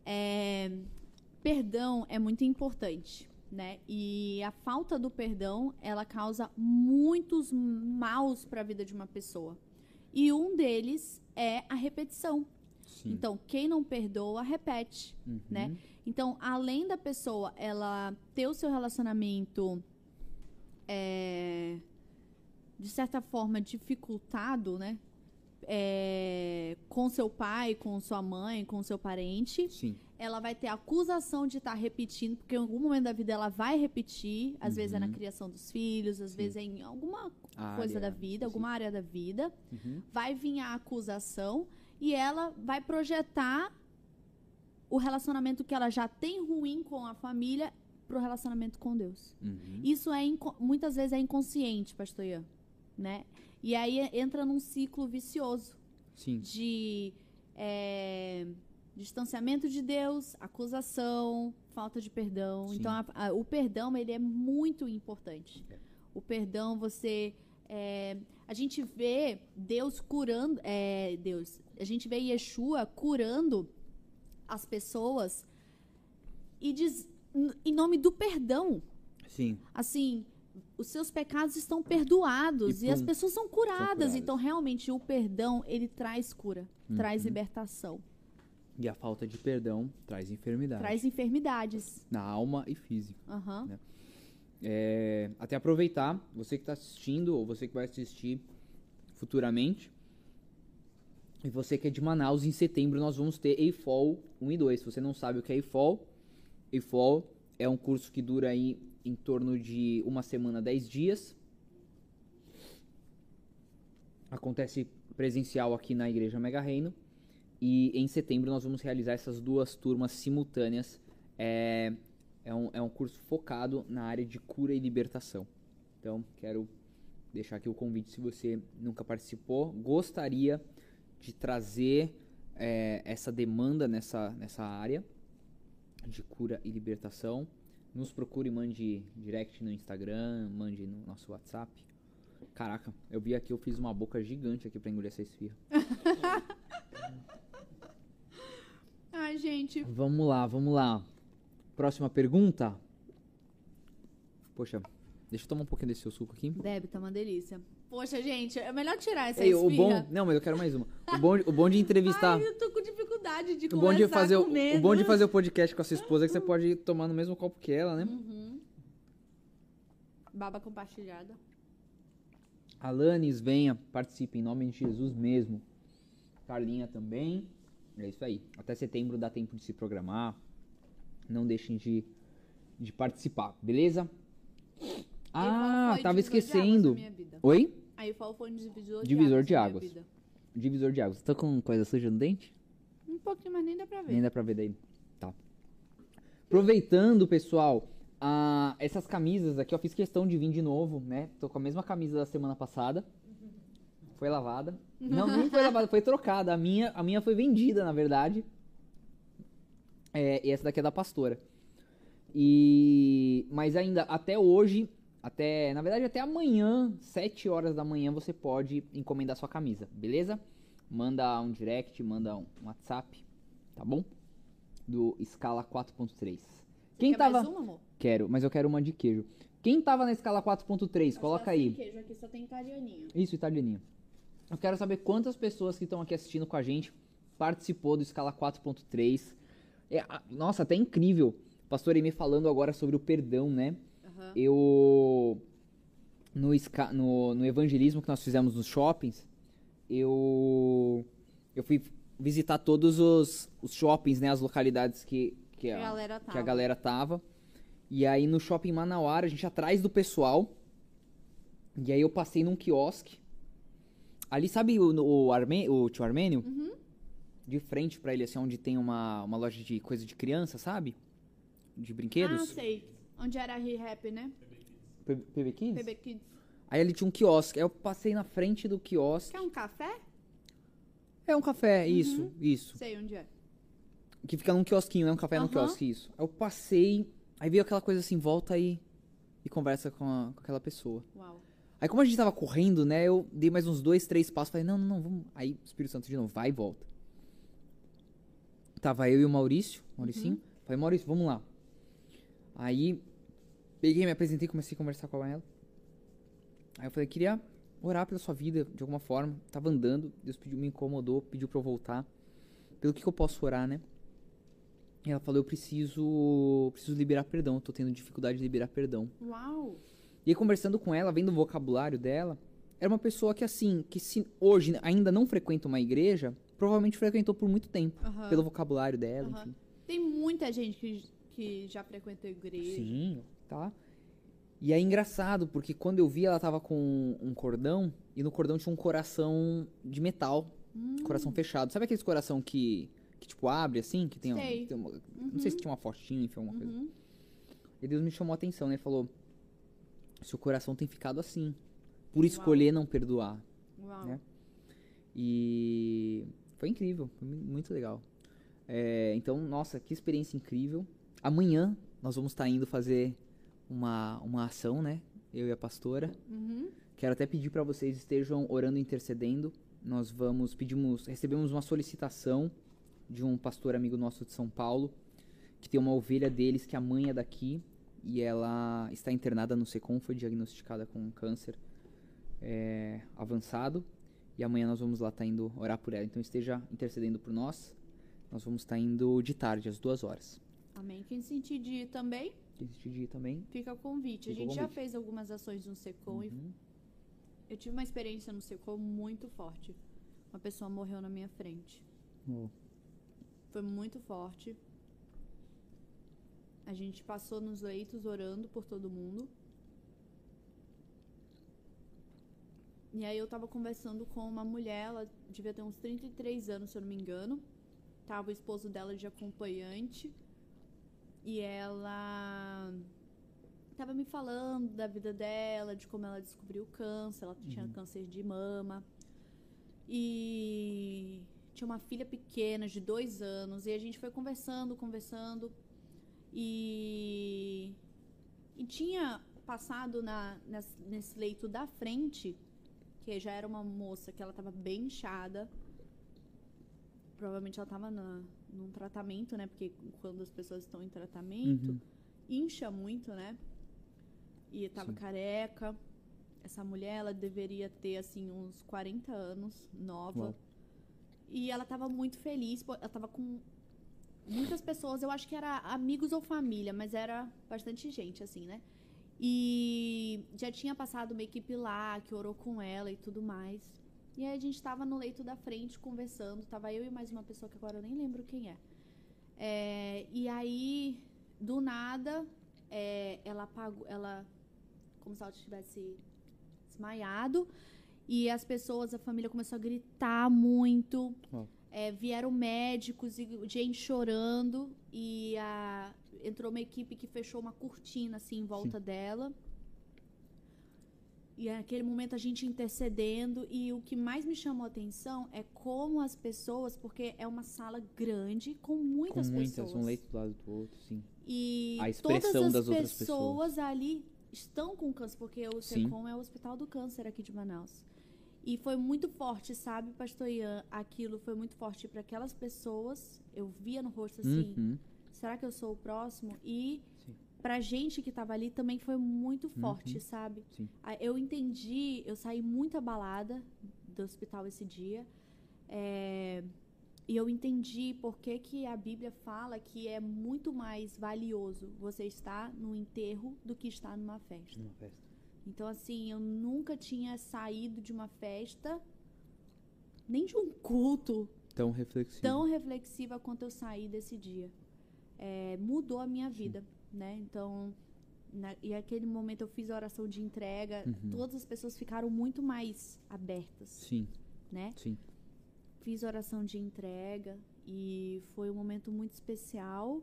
é, perdão é muito importante, né? E a falta do perdão, ela causa muitos maus para a vida de uma pessoa. E um deles é a repetição. Sim. Então, quem não perdoa, repete Uhum. né? Então, além da pessoa ela ter o seu relacionamento é, de certa forma dificultado, né? É, com seu pai, com sua mãe, com seu parente, Sim. ela vai ter a acusação de estar repetindo, porque em algum momento da vida ela vai repetir, às vezes é na Uhum. criação dos filhos, às Sim. vezes é em alguma A coisa área, da vida, sim. alguma área da vida Uhum. vai vir a acusação e ela vai projetar o relacionamento que ela já tem ruim com a família pro relacionamento com Deus. Uhum. Isso é muitas vezes é inconsciente, pastor Ian. né? E aí entra num ciclo vicioso Sim. de é, distanciamento de Deus, acusação, falta de perdão. Sim. Então, a- a- o perdão ele é muito importante. É. O perdão, você é, a gente vê Deus curando, é, Deus, a gente vê Yeshua curando as pessoas e diz em nome do perdão. Sim. Assim, os seus pecados estão perdoados E e, as pessoas são curadas. curadas. Então, realmente, o perdão, ele traz cura, traz Uhum. libertação, E a falta de perdão traz enfermidade. traz enfermidades. Na alma e física. Aham. É, até aproveitar, você que está assistindo ou você que vai assistir futuramente. E você que é de Manaus, em setembro nós vamos ter EIFOL 1 e 2. Se você não sabe o que é EIFOL, EIFOL é um curso que dura aí em torno de uma semana, 10 dias. Acontece presencial aqui na Igreja Mega Reino. E em setembro nós vamos realizar essas duas turmas simultâneas. É, é, um, é um curso focado na área de cura e libertação. Então, quero deixar aqui o convite se você nunca participou. Gostaria de trazer é, essa demanda nessa, nessa área de cura e libertação. Nos procure, mande direct no Instagram, mande no nosso WhatsApp. Caraca, eu vi aqui, eu fiz uma boca gigante aqui pra engolir essa esfirra. (laughs) Ai, gente. Vamos lá, vamos lá. Próxima pergunta. Poxa, deixa eu tomar um pouquinho desse seu suco aqui. Deve, tá uma delícia. Poxa, gente, é melhor tirar essa Ei, o esfirra. bom. Não, mas eu quero mais uma. O bom, o bom de entrevistar. Ai, eu tô com dificuldade de o bom de fazer o, o bom de fazer o podcast com a sua esposa é que você pode tomar no mesmo copo que ela, né? Uhum. Baba compartilhada. Alanis, venha, participe em nome de Jesus mesmo. Carlinha também. É isso aí. Até setembro dá tempo de se programar. Não deixem de, de participar, beleza? Ah, tava de águas esquecendo. Oi? Aí o foi um divisor de Divisor águas. de na minha águas. Divisor de águas. Tá com coisa suja no dente? Um pouquinho, mas nem dá pra ver. Nem dá pra ver daí. Tá. Aproveitando, pessoal, ah, essas camisas aqui, eu fiz questão de vir de novo, né? Tô com a mesma camisa da semana passada. Foi lavada. Não, não foi (laughs) lavada, foi trocada. A minha, a minha foi vendida, na verdade. É, e essa daqui é da pastora. E mas ainda até hoje, até, na verdade até amanhã, 7 horas da manhã você pode encomendar sua camisa, beleza? Manda um direct, manda um WhatsApp, tá bom? Do escala 4.3. Quem Quer tava mais uma, amor? Quero, mas eu quero uma de queijo. Quem tava na escala 4.3, Acho coloca tá aí. queijo aqui só tem italianinho. Isso, italianinho. Eu quero saber quantas pessoas que estão aqui assistindo com a gente participou do Escala 4.3. É, nossa, até incrível. Pastor Emi falando agora sobre o perdão, né? Aham. Eu. No, no, no evangelismo que nós fizemos nos shoppings, eu. Eu fui visitar todos os, os shoppings, né? As localidades que, que, A galera que a tava. galera tava. E aí no shopping Manauara, a gente atrás do pessoal. E aí eu passei num quiosque. Ali, sabe o, o, Arme, o tio Armênio? Uhum. De frente pra ele, assim, onde tem uma, uma loja de coisa de criança, sabe? De brinquedos. Ah, sei. Onde era a Re-Rap, né? P- PB Kids? PB Kids. Aí ali tinha um quiosque. Aí eu passei na frente do quiosque. Quer um café? É um café, Uhum. isso, isso. Sei onde é. Que fica num quiosquinho, né? Um café num Aham. quiosque, isso. Aí eu passei, aí veio aquela coisa assim, volta aí e conversa com, a- com aquela pessoa. Uau. Aí como a gente tava correndo, né, eu dei mais uns dois, três passos, falei, não, não, não, vamos. Aí o Espírito Santo de novo, vai e volta. Tava eu e o Maurício, Mauricinho. Falei, Maurício, vamos lá. Aí peguei, me apresentei, comecei a conversar com ela. Aí eu falei, queria orar pela sua vida de alguma forma. Tava andando, Deus pediu, me incomodou, pediu pra eu voltar. Pelo que, que eu posso orar, né? E ela falou, eu preciso, preciso liberar perdão, eu tô tendo dificuldade de liberar perdão. Uau. E aí, conversando com ela, vendo o vocabulário dela, era uma pessoa que, assim, que se hoje ainda não frequenta uma igreja, provavelmente frequentou por muito tempo. Pelo vocabulário dela, Aham. enfim. Tem muita gente que, que já frequentou igreja. Sim, tá. E é engraçado, porque quando eu vi, ela tava com um cordão, e no cordão tinha um coração de metal. Hum. Coração fechado. Sabe aqueles coração que, que tipo, abre assim? Que tem, um- Sei. tem uma- Não sei se tinha uma fotinha, enfim, alguma coisa. Uhum. E Deus me chamou a atenção, né? Falou: Seu coração tem ficado assim. por escolher não perdoar. Uau. né? E foi incrível, foi mu- muito legal. É, então, nossa, que experiência incrível. Amanhã nós vamos estar indo fazer uma, uma ação, né? Eu e a pastora. Uhum. Quero até pedir para vocês estejam orando e intercedendo. Nós vamos pedimos, recebemos uma solicitação de um pastor amigo nosso de São Paulo, que tem uma ovelha deles que a mãe é daqui e ela está internada no Secom, foi diagnosticada com um câncer é, avançado. E amanhã nós vamos lá estar indo orar por ela. Então esteja intercedendo por nós. Nós vamos estar indo de tarde, às duas horas. Amém. Quem sentir de ir também, De ir também. fica o convite. a Fica o gente já convite. fez algumas ações no Secom e Uhum. eu tive uma experiência no Secom muito forte. Uma pessoa morreu na minha frente. Oh, Foi muito forte. A gente passou nos leitos orando por todo mundo. E aí eu tava conversando com uma mulher, ela devia ter uns 33 anos, se eu não me engano. Tava o esposo dela de acompanhante. E ela tava me falando da vida dela, de como ela descobriu o câncer, ela tinha câncer de mama. E tinha uma filha pequena de dois anos. E a gente foi conversando, conversando. E, e tinha passado na, nes- nesse leito da frente, que já era uma moça que ela estava bem inchada. Provavelmente ela estava num tratamento, né? Porque quando as pessoas estão em tratamento, Uhum. incha muito, né? E tava Sim. careca. Essa mulher, ela deveria ter, assim, uns 40 anos, nova. Uau. E ela tava muito feliz. Ela tava com muitas pessoas, eu acho que era amigos ou família, mas era bastante gente, assim, né? E já tinha passado uma equipe lá que orou com ela e tudo mais. E aí a gente tava no leito da frente conversando. Tava eu e mais uma pessoa que agora eu nem lembro quem é. É, e aí, do nada, é, ela apagou, ela como se ela tivesse desmaiado e as pessoas, a família começou a gritar muito. Uau. É, vieram médicos e gente chorando e a- entrou uma equipe que fechou uma cortina assim em volta dela. E naquele momento a gente intercedendo e o que mais me chamou a atenção é como as pessoas, porque é uma sala grande com Com muitas muitas, pessoas. um leito do lado do outro, sim. E A expressão todas as das outras pessoas ali estão com câncer, porque o. SECOM é o Hospital do Câncer aqui de Manaus. E foi muito forte, sabe, pastor Ian? Aquilo foi muito forte para aquelas pessoas. Eu via no rosto assim, Uhum. será que eu sou o próximo? E. pra gente que tava ali também foi muito forte, Uhum. sabe? Sim. Eu entendi, eu saí muito abalada do hospital esse dia. É, e eu entendi por que, que a Bíblia fala que é muito mais valioso você estar no enterro do que estar numa festa. Numa festa. Então, assim, eu nunca tinha saído de uma festa, nem de um culto Tão reflexivo. tão reflexiva quanto eu saí desse dia. É, mudou a minha vida, né? Então, na- e aquele momento eu fiz a oração de entrega, Uhum. todas as pessoas ficaram muito mais abertas, Sim, né? sim. Fiz a oração de entrega e foi um momento muito especial,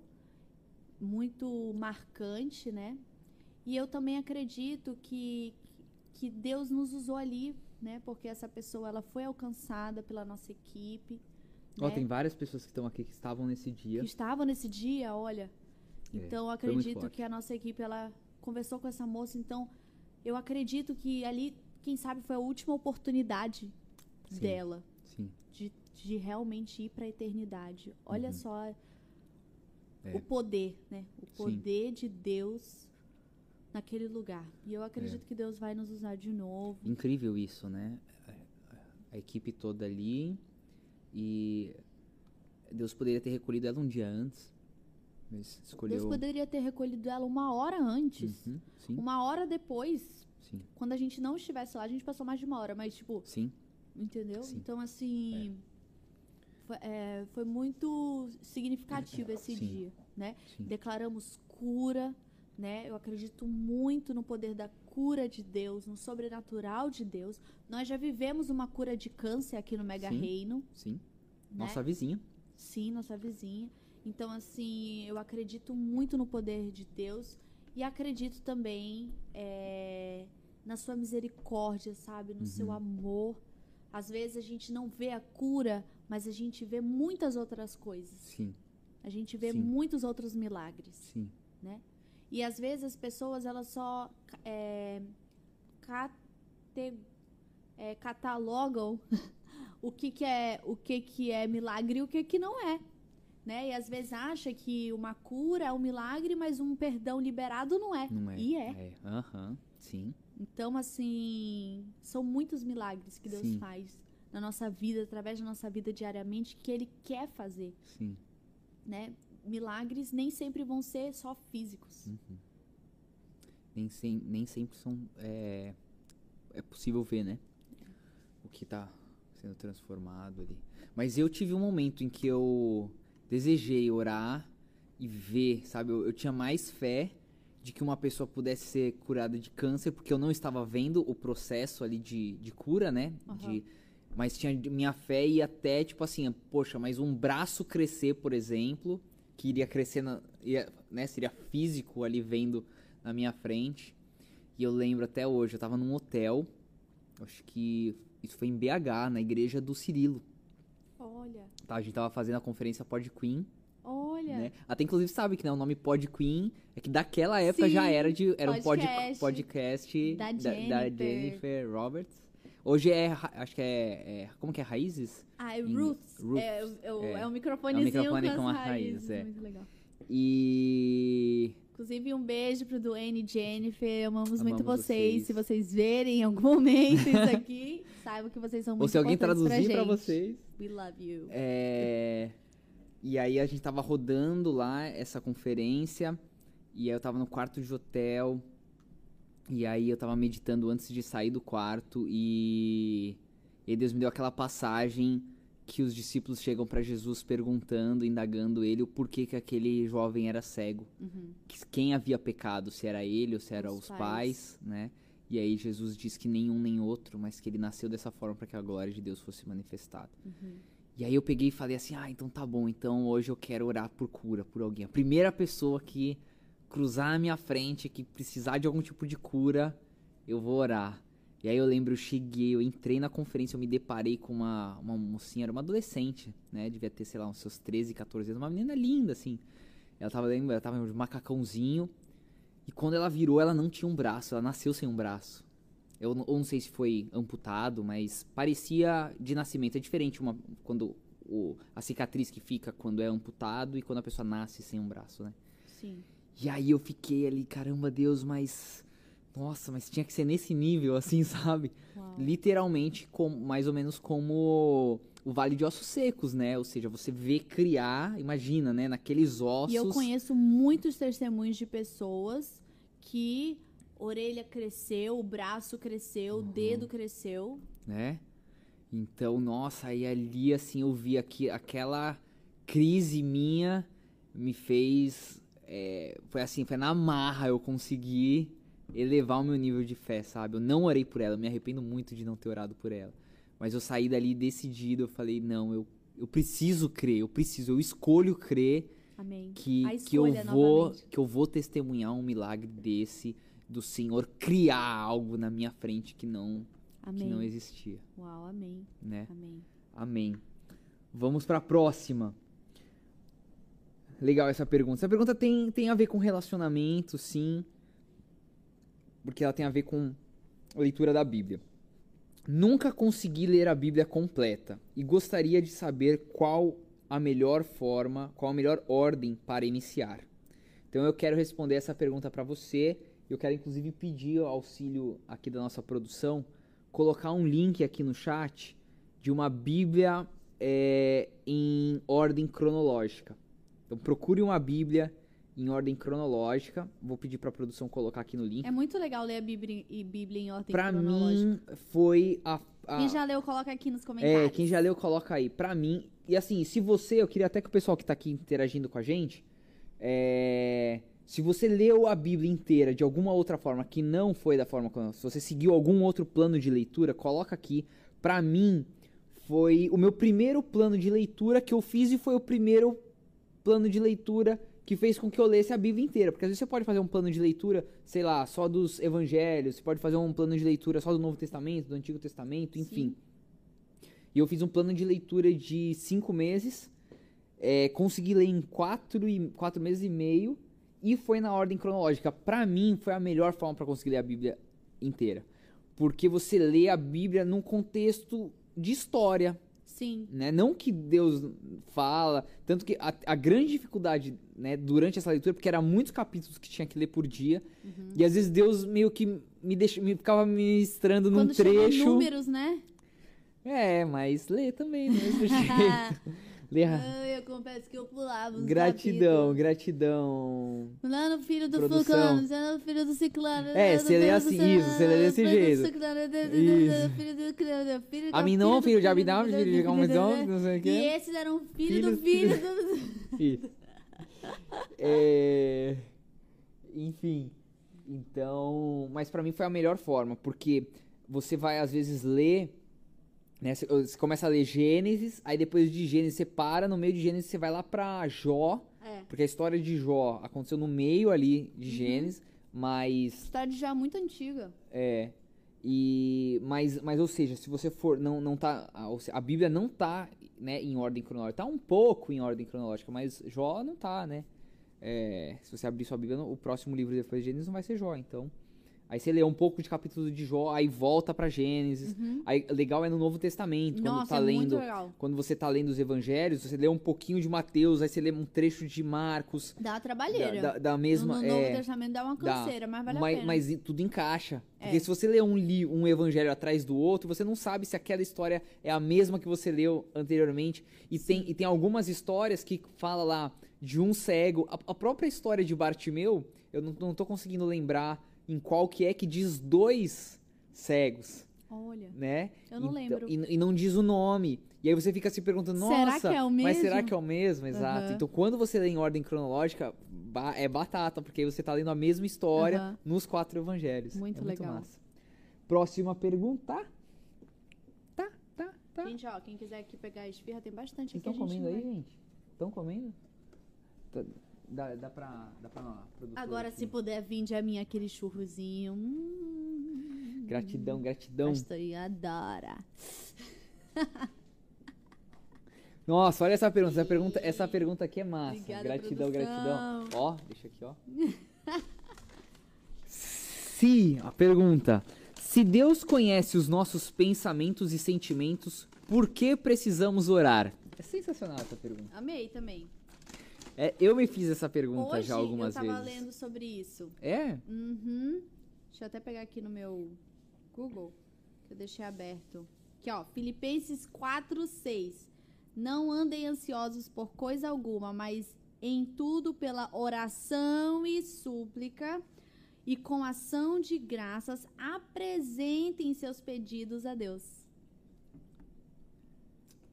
muito marcante, né? E eu também acredito que, que Deus nos usou ali, né? Porque essa pessoa ela foi alcançada pela nossa equipe. Ó, né? tem várias pessoas que estão aqui que estavam nesse dia. que estavam nesse dia, olha. É, Então acredito que a nossa equipe ela conversou com essa moça, então eu acredito que ali, quem sabe, foi a última oportunidade Sim. dela Sim. de, de realmente ir para a eternidade. Olha Uhum. só É. o poder, né? O Sim. poder de Deus naquele lugar. E eu acredito É. que Deus vai nos usar de novo. Incrível isso, né? A equipe toda ali. E Deus poderia ter recolhido ela um dia antes. Mas escolheu. Deus poderia ter recolhido ela uma hora antes. Uhum, Uma hora depois, sim, quando a gente não estivesse lá, a gente passou mais de uma hora, mas tipo, sim. Entendeu? Sim. Então, assim. Foi, é, foi muito significativo esse Sim. dia, né? Sim. Declaramos cura, né? Eu acredito muito no poder da cura de Deus, no sobrenatural de Deus. Nós já vivemos uma cura de câncer aqui no Mega Sim. Reino, Sim. né? Nossa vizinha. Sim, nossa vizinha. Então, assim, eu acredito muito no poder de Deus e acredito também é, na sua misericórdia, sabe? No seu amor. Às vezes a gente não vê a cura, mas a gente vê muitas outras coisas. Sim, A gente vê Sim. muitos outros milagres, sim. né? E às vezes as pessoas elas só é, cate- é, catalogam (laughs) o que, que é o que, que é milagre e o que, que não é. Né? E às vezes acha que uma cura é um milagre, mas um perdão liberado não é. Não é? E é. É, aham, sim. Então, assim, são muitos milagres que Deus Sim. faz na nossa vida, através da nossa vida diariamente, que Ele quer fazer, Sim. né? Milagres nem sempre vão ser só físicos. Nem, sem, nem sempre são. É, é possível ver, né? O que tá sendo transformado ali. Mas eu tive um momento em que eu desejei orar e ver, sabe? Eu, eu tinha mais fé de que uma pessoa pudesse ser curada de câncer, porque eu não estava vendo o processo ali de, de cura, né? Aham. De, mas tinha minha fé e até, tipo assim, poxa, mas um braço crescer, por exemplo, que iria crescer, na, ia, né? Seria físico ali vendo na minha frente. E eu lembro até hoje, eu tava num hotel, acho que isso foi em BH, na igreja do Cirilo. Tá? A gente tava fazendo a conferência Pod Queen, olha. né? Até inclusive sabe que né, o nome Pod Queen é que daquela época Sim, já era de era um pod, podcast podcast da da, da Jennifer. Jennifer Roberts. Hoje é, acho que é, é- como que é Raízes? Ah, é Roots. Roots, É, o- é, é. é um microfonezinho microfone com, com as a raiz, raízes. é. Muito legal. E Inclusive, um beijo pro Duane e Jennifer. Amamos, muito Amamos vocês. vocês. Se vocês verem em algum momento isso (laughs) aqui, saibam que vocês são muito ou se alguém traduzir pra gente. vocês. We love you. É, E aí a gente tava rodando lá essa conferência. E aí eu tava no quarto de hotel. E aí eu tava meditando antes de sair do quarto. E, e Deus me deu aquela passagem que os discípulos chegam pra Jesus perguntando, indagando ele o porquê que aquele jovem era cego. Uhum. Que- Quem havia pecado, se era ele ou se eram Os os pais, né? E aí Jesus diz que nenhum nem outro, mas que ele nasceu dessa forma para que a glória de Deus fosse manifestada. Uhum. E aí eu peguei e falei assim: "Ah, então tá bom, então hoje eu quero orar por cura por alguém. A primeira pessoa que cruzar a minha frente, que precisar de algum tipo de cura, eu vou orar". E aí eu lembro, eu cheguei, eu entrei na conferência, eu me deparei com uma, uma mocinha, era uma adolescente, né? Devia ter, sei lá, uns seus 13, 14 anos, uma menina linda, assim. Ela tava, lembra, ela tava de macacãozinho. E quando ela virou, ela não tinha um braço, ela nasceu sem um braço. Eu, não- eu não sei se foi amputado, mas parecia de nascimento. É diferente uma, quando o, a cicatriz que fica quando é amputado e quando a pessoa nasce sem um braço, né? Sim. E aí eu fiquei ali, caramba, Deus, mas. Nossa, mas tinha que ser nesse nível, assim, (laughs) sabe? Uau. Literalmente, com, mais ou menos como o Vale de Ossos Secos, né? Ou seja, você vê criar, imagina, né? Naqueles ossos. E eu conheço muitos testemunhos de pessoas que orelha cresceu, o braço cresceu, o Uhum. dedo cresceu. né? Então, nossa, aí ali assim eu vi aqui aquela crise minha me fez é, foi assim, foi na marra eu consegui elevar o meu nível de fé, sabe? Eu não orei por ela, eu me arrependo muito de não ter orado por ela. Mas eu saí dali decidido, eu falei, não, eu, eu preciso crer, eu preciso, eu escolho crer Amém. que, que eu vou novamente. que eu vou testemunhar um milagre desse do Senhor criar algo na minha frente que não que Amém. não existia, Uau, amém. né? Amém. Amém. Vamos para a próxima. Legal essa pergunta. Essa pergunta tem, tem a ver com relacionamento, sim. Porque ela tem a ver com leitura da Bíblia. Nunca consegui ler a Bíblia completa e gostaria de saber qual a melhor forma, qual a melhor ordem para iniciar. Então eu quero responder essa pergunta para você. Eu quero inclusive pedir o auxílio aqui da nossa produção, colocar um link aqui no chat de uma Bíblia é, em ordem cronológica. Então procure uma Bíblia em ordem cronológica. Vou pedir para a produção colocar aqui no link. É muito legal ler a Bíblia, e Bíblia em ordem Para cronológica. mim foi a, a Quem já leu, coloca aqui nos comentários. é, quem já leu, coloca aí. Pra mim, e assim, se você, eu queria até que o pessoal que tá aqui interagindo com a gente, é, se você leu a Bíblia inteira de alguma outra forma que não foi da forma como, se você seguiu algum outro plano de leitura, coloca aqui. Pra mim, foi o meu primeiro plano de leitura que eu fiz e foi o primeiro plano de leitura que fez com que eu lesse a Bíblia inteira. Porque às vezes você pode fazer um plano de leitura, sei lá, só dos evangelhos, você pode fazer um plano de leitura só do Novo Testamento, do Antigo Testamento, enfim. E eu fiz um plano de leitura de cinco meses, é, consegui ler em quatro, e, quatro meses e meio, e foi na ordem cronológica. Pra mim, foi a melhor forma para conseguir ler a Bíblia inteira. Porque você lê a Bíblia num contexto de história, Sim. né? Não que Deus fala, tanto que a, a grande dificuldade, né, durante essa leitura, porque eram muitos capítulos que tinha que ler por dia, e às vezes Deus meio que me deixa, me ficava ministrando num Quando em trecho. números, né? É, mas lê também do mesmo (laughs) jeito. (laughs) lê a- Ai, eu confesso que eu pulava Gratidão, capítulos. gratidão. Fulano, filho do Produção. fulano, fulano, filho do ciclano. É, você lê assim, isso, você lê desse filho do jeito. A mim não, filho de Abidão, filho de do não sei o E quê. esses eram filho do Filho- filho do... (laughs) Isso. É, Enfim. Então. Mas pra mim foi a melhor forma, porque você vai às vezes ler. Né, você- você começa a ler Gênesis, aí depois de Gênesis você para, no meio de Gênesis você vai lá pra Jó, É. porque a história de Jó aconteceu no meio ali de Uhum. Gênesis, mas História já muito antiga. É. E mas, mas ou seja, se você for não não tá a, Bíblia não tá, né, em ordem cronológica. Tá um pouco em ordem cronológica, mas Jó não tá, né? É, se você abrir sua Bíblia, o próximo livro depois de Gênesis não vai ser Jó, então. Aí você lê um pouco de capítulo de Jó, aí volta pra Gênesis. Aí legal é no Novo Testamento, quando Uhum. Nossa, tá é lendo quando você tá lendo os evangelhos, você lê um pouquinho de Mateus, aí você lê um trecho de Marcos, Dá uma da, trabalheira. da, da mesma no, no Novo é, Testamento dá uma Dá. canseira, mas vale a mas, pena. mas tudo encaixa. Porque É. se você lê um, li, um evangelho atrás do outro, você não sabe se aquela história é a mesma que você leu anteriormente. E tem, e tem algumas histórias que fala lá de um cego. A, a própria história de Bartimeu, eu não, não tô conseguindo lembrar em qual que é que diz dois cegos, Olha, né? eu não Então- lembro. E, e não diz o nome. E aí você fica se perguntando, Será nossa, que é o mas será que é o mesmo? Exato. Aham. Então quando você lê em ordem cronológica, ba- é batata, porque aí você tá lendo a mesma história Aham. nos quatro evangelhos. Muito é legal. massa. Próxima pergunta. Tá, tá, tá. Gente, ó, quem quiser aqui pegar a esfirra, tem bastante Vocês aqui. estão comendo aí, vai- gente? Estão comendo? Tá- Dá, dá pra. Dá pra Agora, aqui. se puder vir de a mim aquele churrozinho. Hum, Gratidão, gratidão. Pastor adora. (laughs) Nossa, olha essa pergunta. Essa pergunta, essa pergunta aqui é massa. Obrigada, gratidão, produção. gratidão. Ó, deixa aqui, ó. Se, a pergunta. Se Deus conhece os nossos pensamentos e sentimentos, por que precisamos orar? É sensacional essa pergunta. Amei também. É, eu me fiz essa pergunta Hoje já algumas eu tava vezes. lendo sobre isso. É? Uhum. Deixa eu até pegar aqui no meu Google, que eu deixei aberto. Aqui, ó, Filipenses 4, 6. Não andem ansiosos por coisa alguma, mas em tudo pela oração e súplica e com ação de graças apresentem seus pedidos a Deus.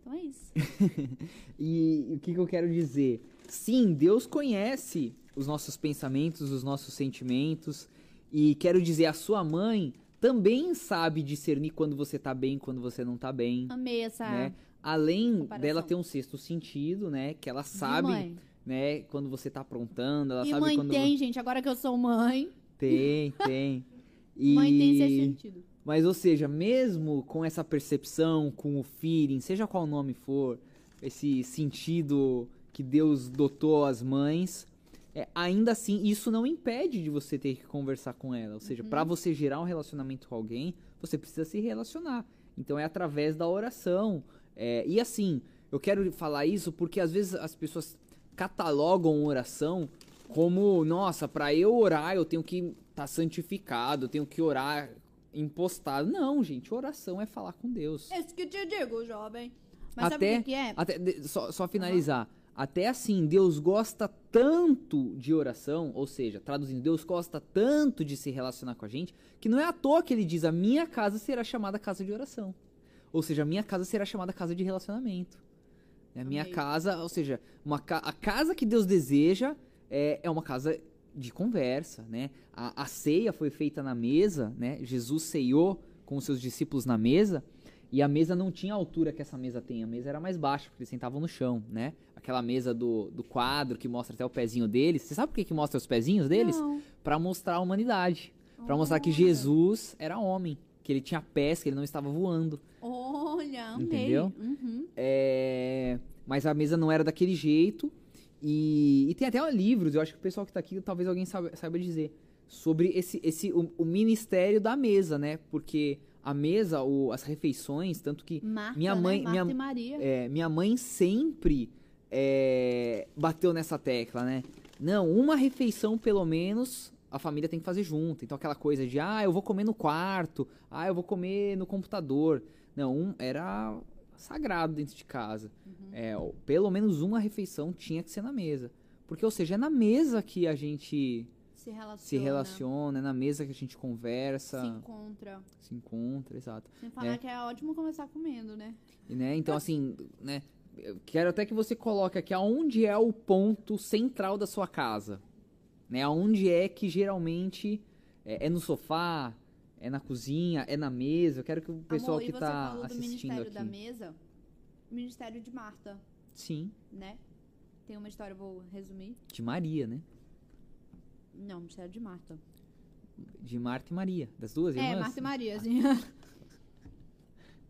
Então é isso. (laughs) E o que, que eu quero dizer? Sim, Deus conhece os nossos pensamentos, os nossos sentimentos. E quero dizer, a sua mãe também sabe discernir quando você tá bem quando você não tá bem. Amei essa Né? Além comparação. dela ter um sexto sentido, né? Que ela sabe, né? Quando você tá aprontando, ela E sabe mãe quando tem, gente, agora que eu sou mãe, tem, (laughs) tem. E... mãe tem sexto sentido. Mas, ou seja, mesmo com essa percepção, com o feeling, seja qual nome for, esse sentido que Deus dotou às mães, é, ainda assim, isso não impede de você ter que conversar com ela. Ou seja, para você gerar um relacionamento com alguém, você precisa se relacionar. Então, é através da oração. É, e assim, eu quero falar isso porque às vezes as pessoas catalogam oração como, nossa, para eu orar eu tenho que estar santificado, eu tenho que orar impostado. Não, gente, oração é falar com Deus. É isso que eu te digo, jovem. Mas sabe Até, o que, que é? até só, só finalizar. Até assim, Deus gosta tanto de oração, ou seja, traduzindo, Deus gosta tanto de se relacionar com a gente, que não é à toa que ele diz: a minha casa será chamada casa de oração. Ou seja, a minha casa será chamada casa de relacionamento. A minha casa, ou seja, uma ca- a casa que Deus deseja é, é uma casa de conversa, né? A, a ceia foi feita na mesa, né? Jesus ceiou com os seus discípulos na mesa. E a mesa não tinha a altura que essa mesa tem. A mesa era mais baixa, porque eles sentavam no chão, né? Aquela mesa do, do quadro que mostra até o pezinho deles. Você sabe por que, que mostra os pezinhos deles? Pra mostrar a humanidade. Pra mostrar que. Jesus era homem. Que ele tinha pés, que ele não estava voando. Olha, amei. Entendeu? Uhum. É, Mas a mesa não era daquele jeito. E, e tem até livros, eu acho que o pessoal que tá aqui, talvez alguém saiba, saiba dizer, sobre esse, esse o, o ministério da mesa, né? Porque a mesa, o- as refeições, tanto que Marta, Minha mãe- né? Minha- Maria. é, minha mãe sempre é, bateu nessa tecla, né? Não, uma refeição pelo menos a família tem que fazer junto. Então aquela coisa de, ah, eu vou comer no quarto, ah, eu vou comer no computador. Não, um, era sagrado dentro de casa. É, ó, pelo menos uma refeição tinha que ser na mesa. Porque, ou seja, é na mesa que a gente Se relaciona. se relaciona, é na mesa que a gente conversa, Se se, encontra. encontra, exato. Sem falar É. que é ótimo começar comendo, né? E, né, então, assim, né, eu quero até que você coloque aqui aonde é o ponto central da sua casa. Né, aonde é que geralmente é, é no sofá, é na cozinha, é na mesa. Eu quero que o pessoal Amor, que e tá do assistindo Ministério aqui. da Mesa, Ministério de Marta, Sim, né? Tem uma história, vou resumir. de Maria, né? Não, Ministério de Marta. De Marta e Maria, das duas É, irmãs. Marta e Maria, assim.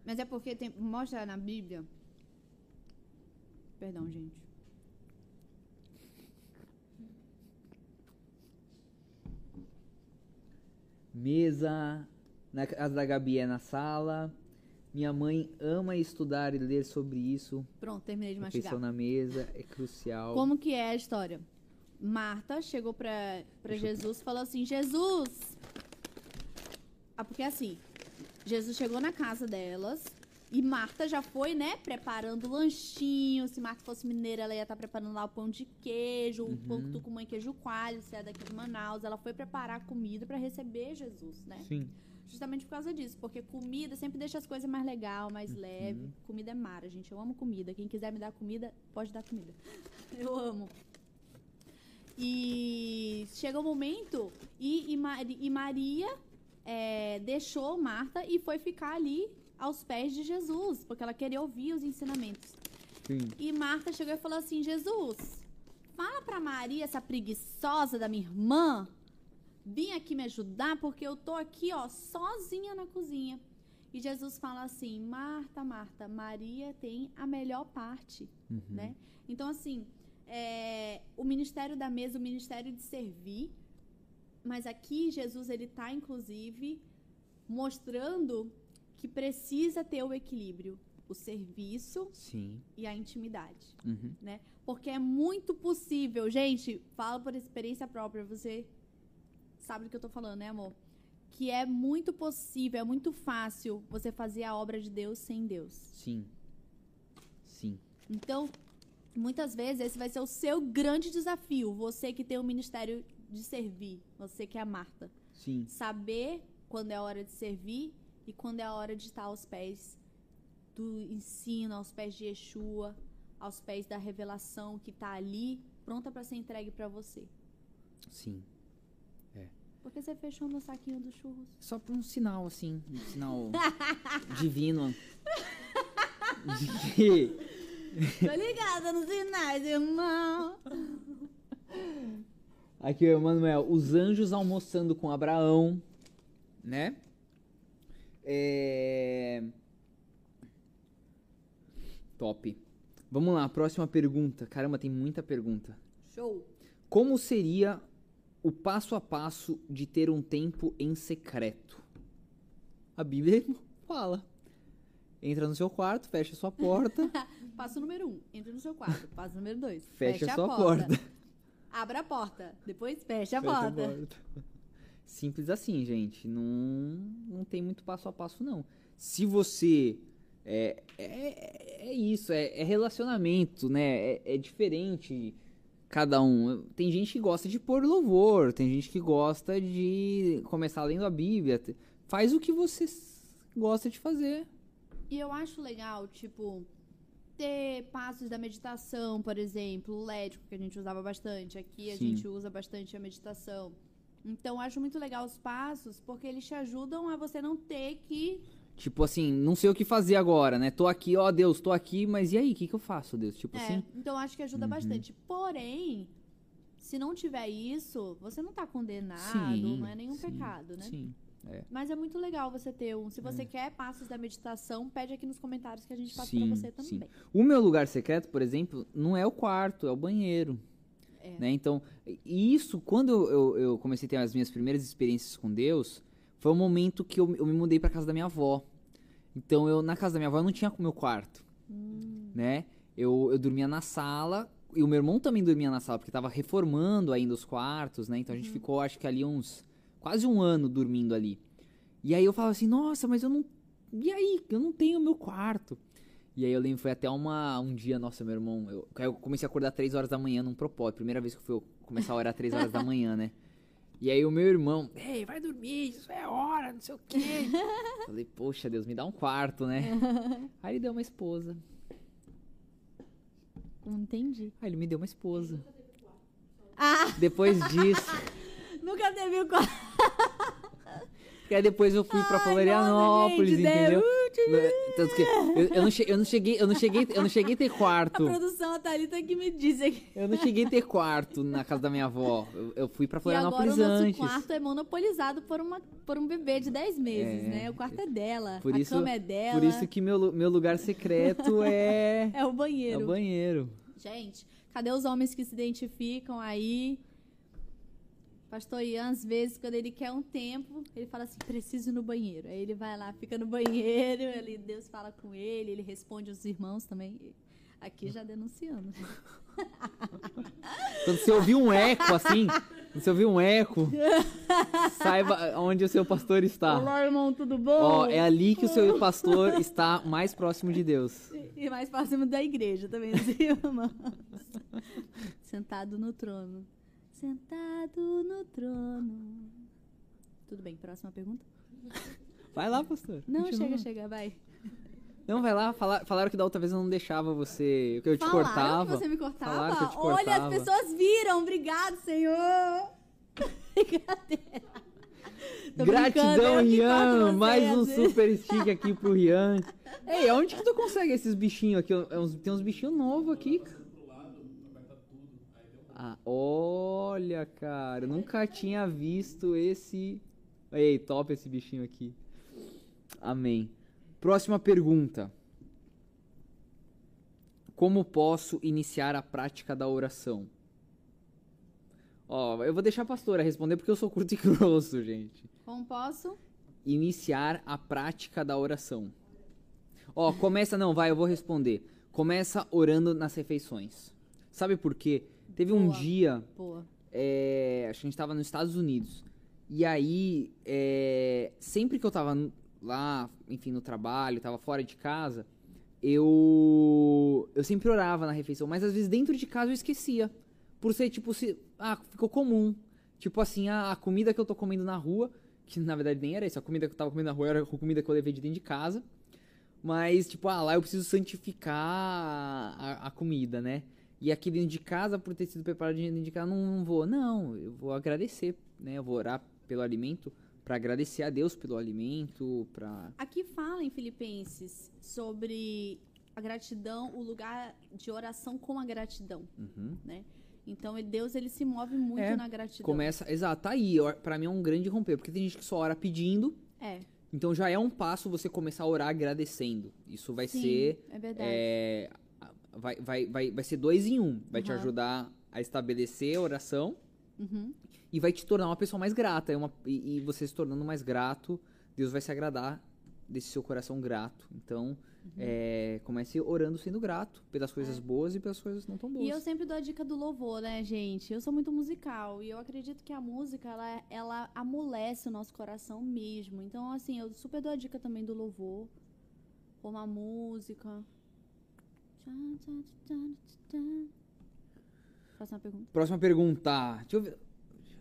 Mas é porque tem, mostra na Bíblia. Perdão, gente. Mesa, na casa da Gabi é na sala. Minha mãe ama estudar e ler sobre isso. Pronto, terminei de mastigar. Refeição na mesa é crucial. Como que é a história? Marta chegou eu- Jesus e falou assim: Jesus! Ah, porque assim, Jesus chegou na casa delas e Marta já foi, né, preparando o lanchinho. Se Marta fosse mineira, ela ia estar preparando lá o pão de queijo, o pão Uhum. tucumã e queijo coalho, se é daqui de Manaus. Ela foi preparar a comida pra receber Jesus, né? Sim. Justamente por causa disso, porque comida sempre deixa as coisas mais legal, mais Uhum. leve. Comida é mara, gente. Eu amo comida. Quem quiser me dar comida, pode dar comida. (laughs) Eu amo. E chega o momento e, e, Mari- e Maria é, deixou Marta e foi ficar ali aos pés de Jesus, porque ela queria ouvir os ensinamentos. Sim. E Marta chegou e falou assim: Jesus, fala pra Maria, essa preguiçosa da minha irmã, vir aqui me ajudar, porque eu tô aqui, ó, sozinha na cozinha. E Jesus fala assim: Marta, Marta, Maria tem a melhor parte, Uhum. né? Então, assim, é, o ministério da mesa, o ministério de servir, mas aqui Jesus, ele tá, inclusive, mostrando que precisa ter o equilíbrio. O serviço Sim. e a intimidade, Uhum. né? Porque é muito possível, gente, falo por experiência própria, você sabe do que eu tô falando, né, amor? Que é muito possível, é muito fácil você fazer a obra de Deus sem Deus. Sim. Sim. Então, muitas vezes esse vai ser o seu grande desafio, você que tem o ministério de servir, você que é a Marta, Sim. saber quando é a hora de servir e quando é a hora de estar aos pés do ensino, aos pés de Yeshua, aos pés da revelação que tá ali, pronta para ser entregue para você. Sim. Por que você fechou no saquinho dos churros? Só por um sinal, assim. Um sinal (laughs) divino. (laughs) De. (laughs) Tô ligada nos sinais, irmão. Aqui, o Emanuel. Os anjos almoçando com Abraão. Né? É. Top. Vamos lá, próxima pergunta. Caramba, tem muita pergunta. Show. Como seria o passo a passo de ter um tempo em secreto? A Bíblia (laughs) fala. Entra no seu quarto, fecha sua porta, (laughs) Passo número um, entra no seu quarto. Passo número dois, (laughs) fecha, fecha, sua a porta. porta. (laughs) Abra a porta, depois (laughs) fecha a Fecha a porta. porta. Simples assim, gente. Não, não tem muito passo a passo, não. Se você. É, é, é isso, é, é relacionamento, né? É, é diferente cada um. Tem gente que gosta de pôr louvor, tem gente que gosta de começar lendo a Bíblia. Faz o que você gosta de fazer. E eu acho legal, tipo, ter passos da meditação, por exemplo, o lédico, que a gente usava bastante. Aqui a Sim. gente usa bastante a meditação. Então, acho muito legal os passos, porque eles te ajudam a você não ter que Tipo assim, não sei o que fazer agora, né? Tô aqui, ó Deus, tô aqui, mas e aí, o que, que eu faço, Deus? Tipo É, assim. então acho que ajuda Uhum. bastante. Porém, se não tiver isso, você não tá condenado, Sim, não é nenhum sim, pecado, né? Sim. Mas é muito legal você ter um. Se É. você quer passos da meditação, pede aqui nos comentários que a gente passa Sim, pra você sim. também. O meu lugar secreto, por exemplo, não é o quarto, é o banheiro. É. Né? Então, isso, quando eu, eu- eu comecei a ter as minhas primeiras experiências com Deus, foi o momento que eu, eu me mudei pra casa da minha avó. Então, eu na casa da minha avó eu não tinha o meu quarto, Hum. né? Eu, eu dormia na sala, e o meu irmão também dormia na sala, porque tava reformando ainda os quartos, né? Então, a gente ficou, acho que ali uns... Quase um ano dormindo ali. E aí eu falava assim, nossa, mas eu não... E aí? Eu não tenho meu quarto. E aí eu lembro, foi até uma, um dia, nossa, meu irmão, eu, eu comecei a acordar 3 horas da manhã num propósito. Primeira vez que eu fui começar a orar 3 horas da manhã, né? E aí o meu irmão, ei, vai dormir, isso é hora, não sei o quê. Falei, poxa, Deus, me dá um quarto, né? Aí ele deu uma esposa. Não entendi. Aí ele me deu uma esposa. Ah, Depois disso, (laughs) nunca teve o quarto. Porque aí depois eu fui pra Ai, Florianópolis, nossa, entendeu? Tanto que eu, eu não che- eu não cheguei, eu não cheguei, eu não cheguei a ter A quarto. produção, a Thalita que me disse aqui. Eu não cheguei a ter quarto na casa da minha avó. Eu, eu fui pra E agora o Florianópolis nosso antes. quarto é monopolizado por, uma, por um bebê de 10 meses, É. né? O quarto é dela, Por a isso- cama é dela. Por isso que meu, meu lugar secreto é, (laughs) É o é banheiro. o banheiro. Gente, cadê os homens que se identificam aí? Pastor Ian, às vezes, quando ele quer um tempo, ele fala assim, preciso ir no banheiro. Aí ele vai lá, fica no banheiro, ele, Deus fala com ele, ele responde os irmãos também. Aqui já denunciando. Quando você ouvir um eco assim, quando você ouvir um eco, saiba onde o seu pastor está. Olá, irmão, tudo bom? Ó, é ali que o seu pastor está mais próximo de Deus. E mais próximo da igreja também, os irmãos. Sentado no trono. Sentado no trono. Tudo bem, próxima pergunta? (laughs) Vai lá, pastor. Não, Continua. chega, chega, vai. Não, vai lá. Fala- falaram que da outra vez eu não deixava você. Que eu te Falaram cortava. que você me cortava? Falaram que eu te Olha, as cortava. pessoas viram. Obrigado, Senhor. (laughs) Brincadeira. Tô brincando, Gratidão, Rian. Mais um vezes. super stick (laughs) aqui pro Rian. Ei, onde que tu consegue esses bichinhos aqui? É Tem uns bichinhos novos aqui. Ah, olha, cara. Nunca tinha visto esse. Ei, top esse bichinho aqui. Amém. Próxima pergunta. Como posso iniciar a prática da oração? Ó, eu vou deixar a pastora responder porque eu sou curto e (laughs) grosso, gente Como posso? iniciar a prática da oração. Ó, começa, não, vai, eu vou responder. Começa orando nas refeições. Sabe por quê? Teve um Boa. dia, Boa. é, acho que a gente tava nos Estados Unidos. E aí, é, sempre que eu tava lá, enfim, no trabalho, tava fora de casa, eu eu sempre orava na refeição, mas às vezes dentro de casa eu esquecia. Por ser tipo, se, ah, ficou comum. Tipo assim, a, a comida que eu tô comendo na rua, que na verdade nem era isso, a comida que eu tava comendo na rua era a comida que eu levei de dentro de casa. Mas, tipo, ah, lá eu preciso santificar a, a comida, né? E aqui dentro de casa, por ter sido preparado dentro de casa, não, não vou. Não, eu vou agradecer, né? Eu vou orar pelo alimento, pra agradecer a Deus pelo alimento, pra... Aqui fala em Filipenses sobre a gratidão, o lugar de oração com a gratidão, Uhum. né? Então, Deus, ele se move muito É, na gratidão. Começa, exato, tá aí, ó, pra mim é um grande romper, porque tem gente que só ora pedindo, É, então já é um passo você começar a orar agradecendo. Isso vai sim, ser é verdade. é, vai, vai, vai, vai ser dois em um. Vai te Aham. ajudar a estabelecer a oração Uhum. e vai te tornar uma pessoa mais grata. É uma, e, e você se tornando mais grato, Deus vai se agradar desse seu coração grato. Então, Uhum. é, comece orando sendo grato pelas coisas boas e pelas coisas não tão boas. É. E eu sempre dou a dica do louvor, né, gente? Eu sou muito musical e eu acredito que a música, ela, ela amolece o nosso coração mesmo. Então, assim, eu super dou a dica também do louvor. Pôr uma música. Uma pergunta. Próxima pergunta. Deixa eu ver.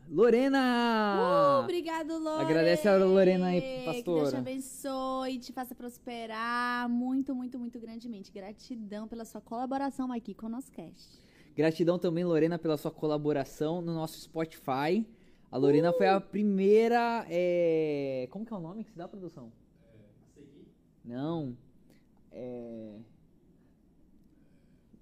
Lorena! Uh, obrigado, Lorena. Agradece a Lorena aí, Que pastora. Deus te abençoe, te faça prosperar muito, muito, muito grandemente. Gratidão pela sua colaboração aqui com o nosso cast. Gratidão também, Lorena, pela sua colaboração no nosso Spotify. A Lorena foi a primeira. é, Como que é o nome que se dá, produção? Não. É...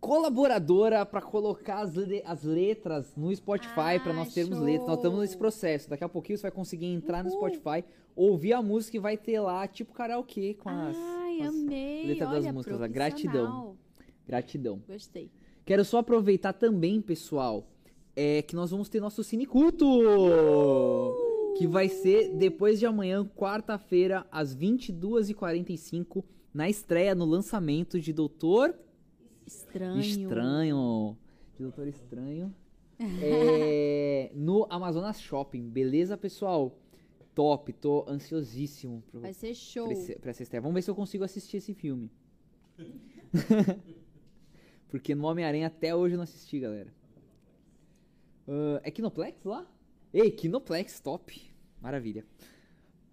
Colaboradora pra colocar as, le- as letras no Spotify pra Ah, nós termos show. letras. Nós estamos nesse processo. Daqui a pouquinho você vai conseguir entrar no Uhul. Spotify, ouvir a música e vai ter lá, tipo karaokê com as. Ai, com as- amei. letra das Olha, músicas, gratidão. Gratidão. Gostei. Quero só aproveitar também, pessoal, é que nós vamos ter nosso Cineculto! Que vai ser depois de amanhã, quarta-feira, às 22h45, na estreia, no lançamento de Doutor Estranho. Estranho. De Doutor Estranho. (laughs) É, no Amazonas Shopping, beleza, pessoal? Top, tô ansiosíssimo pro, Vai ser show. pra, esse- pra essa estreia. Vamos ver se eu consigo assistir esse filme. (laughs) Porque no Homem-Aranha até hoje eu não assisti, galera. Ah, é Kinoplex lá? Ei, Kinoplex, top. Maravilha.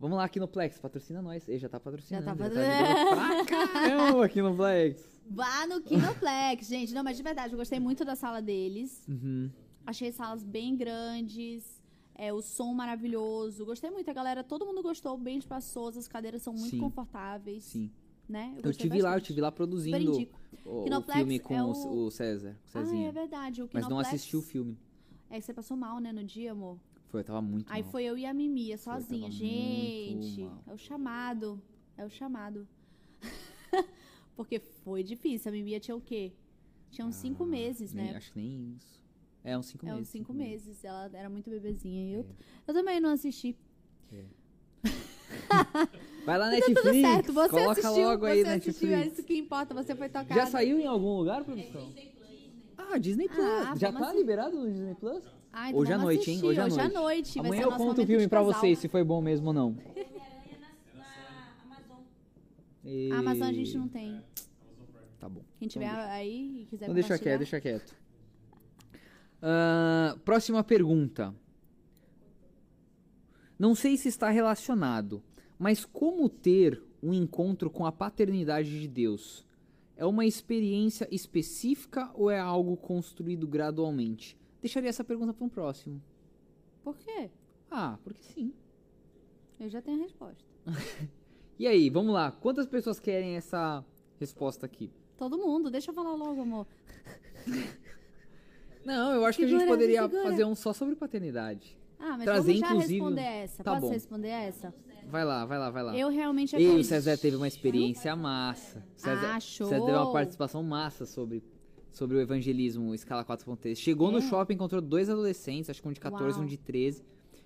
Vamos lá, Kinoplex, patrocina nós. Ei, já tá patrocinando. Já tá ligando pra caramba, Kinoplex. (laughs) Vá no Kinoplex, (laughs) gente. Não, mas de verdade, eu gostei muito da sala deles. Uhum. Achei salas bem grandes. É, o som maravilhoso. Gostei muito. A galera, todo mundo gostou, bem espaçoso. As cadeiras são muito Sim. confortáveis. Sim. Né? Eu gostei tive lá, eu bastante. tive lá produzindo o, o Kinoplex filme com é o, o- César, o Ah, é verdade. O Mas não Kinoplex- assisti o filme. É que você passou mal, né, no dia, amor? Foi, eu tava muito Aí mal. foi eu e a Mimia sozinha. Gente, é o chamado. É o chamado. Porque foi difícil. A Mimia tinha o quê? Tinha uns cinco Ah, meses, nem- né? Acho que nem isso. É, uns cinco É meses. uns cinco meses. Ela era muito bebezinha. E eu, eu também não assisti. (laughs) Vai lá, Tá Netflix. tudo certo. Você Coloca assistiu. logo você aí, assistiu. É Netflix. isso que importa. Você foi tocado. Já saiu em algum lugar, produção? Ah, Disney Plus. Ah, Já tá liberado no Disney Plus? Ah, então Hoje à noite, hein? Hoje à Hoje à noite. noite. Vai Amanhã eu conto o filme pra vocês, se foi bom mesmo ou não. (laughs) Homem-Aranha na, na Amazon. E... A Amazon a gente não tem. Tá bom. Quem tiver aí e quiser Então deixa quieto, deixa quieto. Ah, próxima pergunta. Não sei se está relacionado, mas como ter um encontro com a paternidade de Deus? É uma experiência específica ou é algo construído gradualmente? Deixaria essa pergunta para um próximo. Por quê? Ah, porque sim. Eu já tenho a resposta. (laughs) E aí, vamos lá. Quantas pessoas querem essa resposta aqui? Todo mundo. Deixa eu falar logo, amor. (laughs) Não, eu acho que a gente poderia segura. fazer um só sobre paternidade. Ah, mas Trazer, vamos já inclusive, responder essa. tá Posso bom. responder essa? Vai lá, vai lá, vai lá. Eu realmente E acredito. o César teve uma experiência massa. César, Ah, show. César teve uma participação massa sobre, sobre o evangelismo escala 4.3. Chegou no É. shopping, encontrou dois adolescentes, acho que um de 14 e um de 13,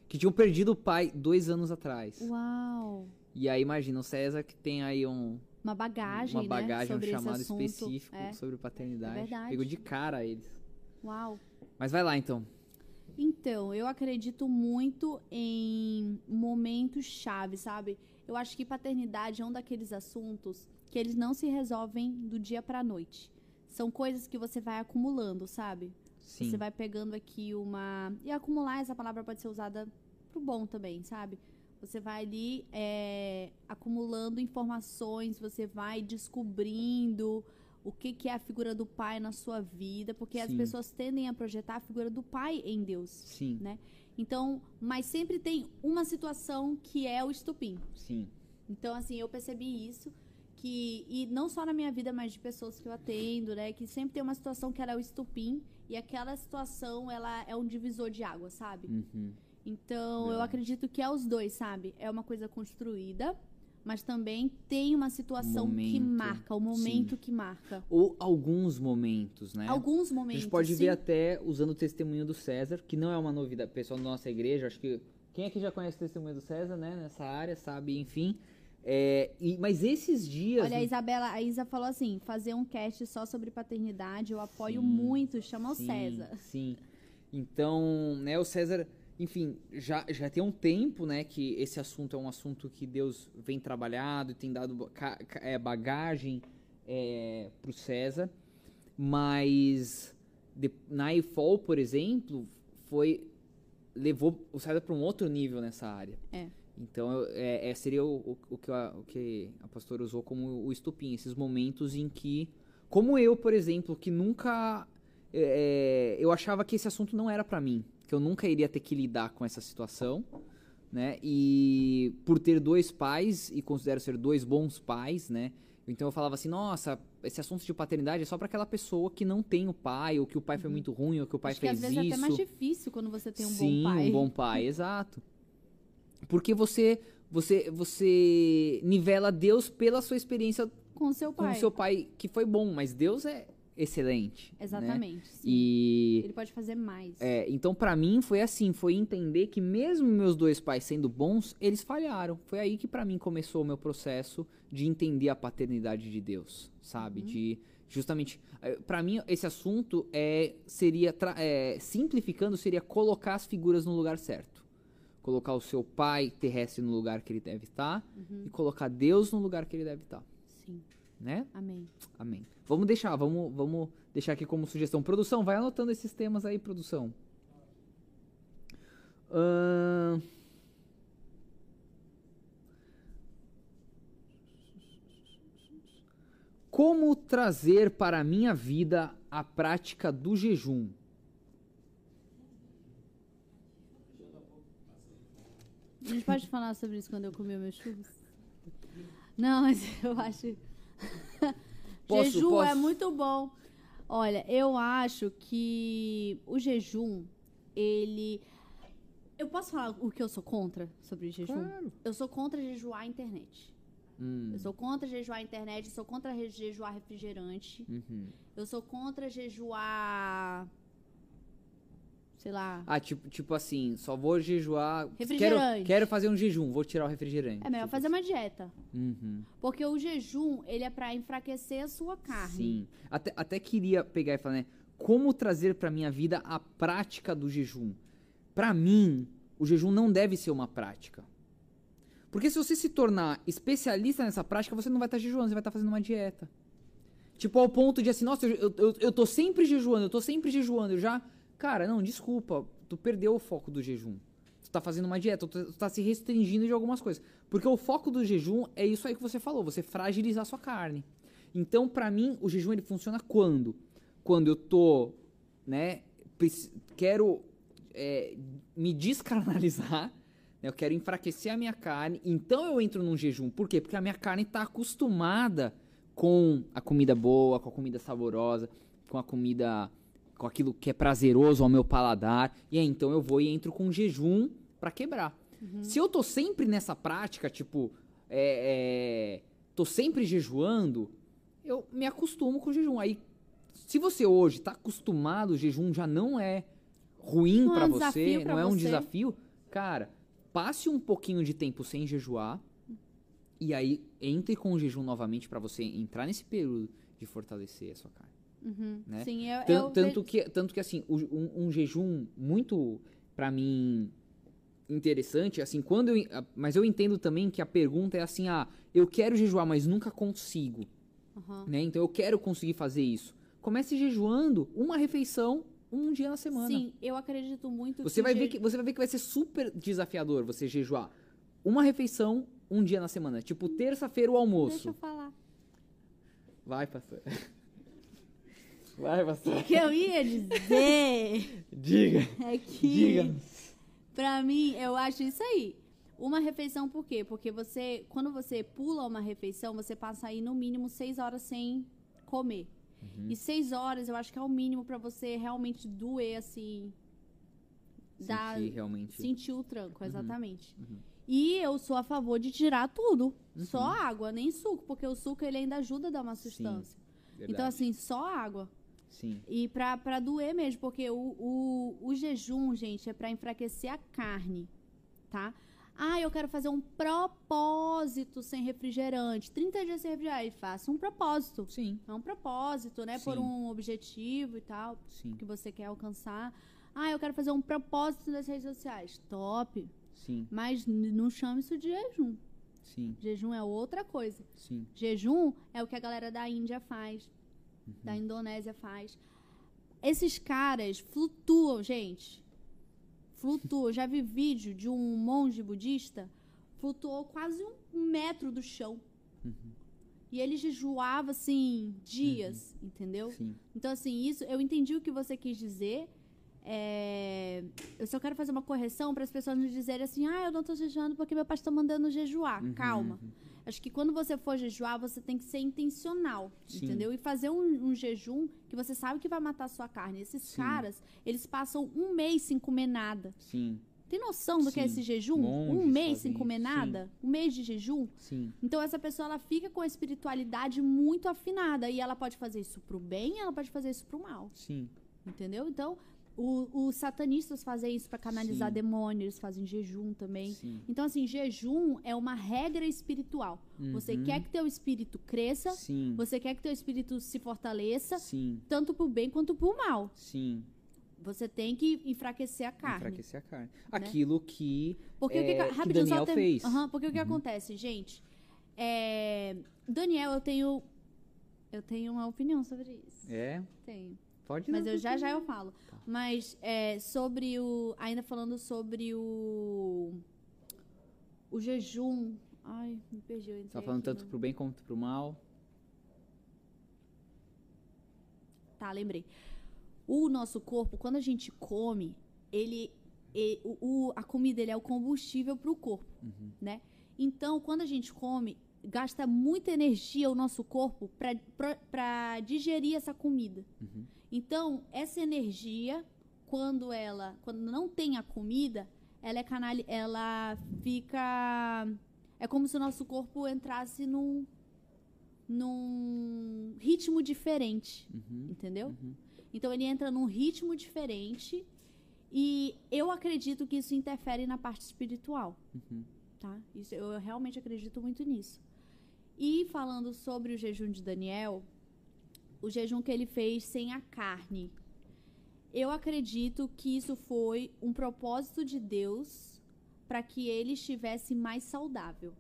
que tinham perdido o pai dois anos atrás. Uau. E aí imagina o César que tem aí um, Uma bagagem, uma bagagem, né? um chamado assunto. específico É. sobre paternidade. É verdade. Pegou de cara eles. Uau. Mas vai lá então. Então, eu acredito muito em momentos chave, sabe? Eu acho que paternidade é um daqueles assuntos que eles não se resolvem do dia pra noite. São coisas que você vai acumulando, sabe? Sim. Você vai pegando aqui uma. E acumular, essa palavra pode ser usada pro bom também, sabe? Você vai ali é, acumulando informações, você vai descobrindo o que, que é a figura do pai na sua vida, porque as Sim. pessoas tendem a projetar a figura do pai em Deus. Sim, né? Então, mas sempre tem uma situação que é o estupim. sim. Então, assim, eu percebi isso. Que, e não só na minha vida, mas de pessoas que eu atendo, né? Que sempre tem uma situação que ela é o estupim. E aquela situação, ela é um divisor de água, sabe? Uhum. Então, eu Verdade. acredito que é os dois, sabe? É uma coisa construída, mas também tem uma situação que Momento, marca, o momento que marca. Ou alguns momentos, né? Alguns A momentos. gente pode sim. ver até usando o testemunho do César, que não é uma novidade. Pessoal da nossa igreja, acho que quem aqui já conhece o testemunho do César, né? Nessa área, sabe, enfim. É, e- mas esses dias. Olha, a Isabela, a Isa falou assim: fazer um cast só sobre paternidade, eu apoio Sim, muito, chama o sim, César. Sim. Então, né, o César, enfim, já, já tem um tempo, né, que esse assunto é um assunto que Deus vem trabalhado e tem dado é, bagagem é, pro César. Mas de, na iFall, por exemplo, foi levou o César para um outro nível nessa área. É. Então, é, é, seria o, o, o que a, o que a pastora usou como o estupim, esses momentos em que, como eu, por exemplo, que nunca, é, eu achava que esse assunto não era pra mim, que eu nunca iria ter que lidar com essa situação, né? E por ter dois pais e considero ser dois bons pais, né? Então eu falava assim, nossa, esse assunto de paternidade é só pra aquela pessoa que não tem o pai, ou que o pai foi muito ruim, ou que o pai Uhum. Acho que fez às vezes isso. é até mais difícil quando você tem um Sim, bom pai. um bom pai, exato. Porque você, você, você nivela Deus pela sua experiência Com o seu com pai. o seu pai, que foi bom, mas Deus é excelente. né? Exatamente. sim. E Ele pode fazer mais. é, então pra mim foi assim, foi entender que mesmo meus dois pais sendo bons, eles falharam. Foi aí que pra mim começou o meu processo de entender a paternidade de Deus, sabe? De justamente eh, pra mim esse assunto é seria é, simplificando seria colocar as figuras no lugar certo. Colocar o seu pai terrestre no lugar que ele deve estar e colocar Deus no lugar que ele deve estar, Sim. né? Amém. Amém. Vamos deixar, vamos, vamos deixar aqui como sugestão. Produção, vai anotando esses temas aí, produção. Ahn. Como trazer para a minha vida a prática do jejum? A gente pode falar sobre isso quando eu comer meus churros? Não, mas eu acho. Posso- jejum é posso? muito bom. Olha, eu acho que o jejum, ele. Eu posso falar o que eu sou contra sobre jejum? Claro. Eu sou contra jejuar a internet. Hum, Eu sou contra jejuar a internet, eu sou contra jejuar refrigerante. uhum. Eu sou contra jejuar. Sei lá. Ah, tipo, tipo assim, só vou jejuar. Quero, Refrigerante. quero fazer um jejum, vou tirar o refrigerante. É melhor Tipo fazer uma dieta. Uhum. Porque o jejum, ele é pra enfraquecer a sua carne. Sim. Até, até queria pegar e falar, né? Como trazer pra minha vida a prática do jejum? Pra mim, o jejum não deve ser uma prática. Porque se você se tornar especialista nessa prática, você não vai estar jejuando, você vai estar fazendo uma dieta. Tipo, ao ponto de assim, nossa, eu, eu, eu tô sempre jejuando, eu tô sempre jejuando, eu já. Cara, não, desculpa, tu perdeu o foco do jejum. Tu tá fazendo uma dieta, tu, tá se restringindo de algumas coisas. Porque o foco do jejum é isso aí que você falou, você fragilizar a sua carne. Então, pra mim, o jejum ele funciona quando? Quando eu tô, né, quero é, me descarnalizar, né, eu quero enfraquecer a minha carne, então eu entro num jejum. Por quê? Porque a minha carne tá acostumada com a comida boa, com a comida saborosa, com a comida, com aquilo que é prazeroso ao meu paladar, e aí então eu vou e entro com jejum pra quebrar. Se eu tô sempre nessa prática, tipo, é, é, tô sempre jejuando, eu me acostumo com o jejum. Aí, se você hoje tá acostumado, o jejum já não é ruim Não é pra você, pra não é um desafio, cara, passe um pouquinho de tempo sem jejuar e aí entre com o jejum novamente pra você entrar nesse período de fortalecer a sua carne. Uhum. Né? Sim, eu, Tan- eu tanto, vejo- que, tanto que, assim, um, um jejum muito, pra mim, interessante, assim, quando eu, mas eu entendo também que a pergunta é assim, ah, eu quero jejuar, mas nunca consigo, Aham. né? Então eu quero conseguir fazer isso. Comece jejuando uma refeição um dia na semana. Sim, eu acredito muito Você que vai, o ver je- que, você vai ver que vai ser super desafiador você jejuar uma refeição um dia na semana. Tipo, terça-feira o Deixa almoço. eu falar. Vai, pastor. (laughs) Vai, pastor. O que eu ia dizer (laughs) Diga. é que, Diga. pra mim, eu acho isso aí. Uma refeição por quê? Porque você, quando você pula uma refeição, você passa aí no mínimo seis horas sem comer. Uhum. E seis horas eu acho que é o mínimo pra você realmente doer, assim. dar- Sentir realmente. sentir o tranco, exatamente. uhum. E eu sou a favor de tirar tudo. Uhum. Só água, nem suco, porque o suco ele ainda ajuda a dar uma sustância. Verdade. Então, assim, só água. Sim. E pra, pra doer mesmo, porque o, o, o jejum, gente, é pra enfraquecer a carne, tá? Ah, eu quero fazer um propósito sem refrigerante. 30 dias sem refrigerante. Faça um propósito. Sim. É um propósito, né? Por Sim. um objetivo e tal, Sim. que você quer alcançar. Ah, eu quero fazer um propósito nas redes sociais. Top. Sim. Mas não chame isso de jejum. Sim. Jejum é outra coisa. Sim. Jejum é o que a galera da Índia faz, da Indonésia faz. Esses caras flutuam, gente. Flutuam. Já vi vídeo de um monge budista flutuou quase um metro do chão. E ele jejuava assim dias, entendeu? Sim. Então assim, isso eu entendi o que você quis dizer. é, eu só quero fazer uma correção para as pessoas não dizerem assim, ah, eu não tô jejuando porque meu pai está mandando jejuar. Uhum, Calma. Acho que quando você for jejuar, você tem que ser intencional, Sim. entendeu? E fazer um, um jejum que você sabe que vai matar a sua carne. Esses Sim. caras, eles passam um mês sem comer nada. Sim, Tem noção do que é Sim. esse jejum? Monges um mês sem comer isso, sim. nada? Um mês de jejum? sim. Então essa pessoa ela fica com a espiritualidade muito afinada e ela pode fazer isso pro bem, ela pode fazer isso pro mal, Sim, entendeu? Então o- os satanistas fazem isso para canalizar Sim. demônios, eles fazem jejum também. sim. Então assim, jejum é uma regra espiritual. Você Uhum. quer que teu espírito cresça, Sim, você quer que teu espírito se fortaleça, sim, tanto pro bem quanto pro mal. sim. Você tem que enfraquecer a carne. Enfraquecer a carne. Aquilo que. Porque o que, é, que, Daniel tem- fez. Aham, porque o que acontece, gente? É, Daniel, eu tenho eu tenho uma opinião sobre isso. É, Tenho. Pode Mas eu já já eu falo. Mas é, sobre o ainda falando sobre o o jejum. Ai, me perdi. Eu entrei Tá falando aqui tanto pro bem quanto pro mal. Tá, lembrei. O nosso corpo, quando a gente come, ele, e- o, a comida ele é o combustível para o corpo, Uhum. né? Então, quando a gente come, gasta muita energia o nosso corpo para digerir essa comida. Uhum. Então, essa energia, quando ela, quando não tem a comida, ela é canal, ela fica, é como se o nosso corpo entrasse num, num ritmo diferente Uhum. entendeu? Uhum. Então ele entra num ritmo diferente e eu acredito que isso interfere na parte espiritual, Uhum. tá? Isso eu realmente acredito muito nisso. E falando sobre o jejum de Daniel, o jejum que ele fez sem a carne, eu acredito que isso foi um propósito de Deus para que ele estivesse mais saudável,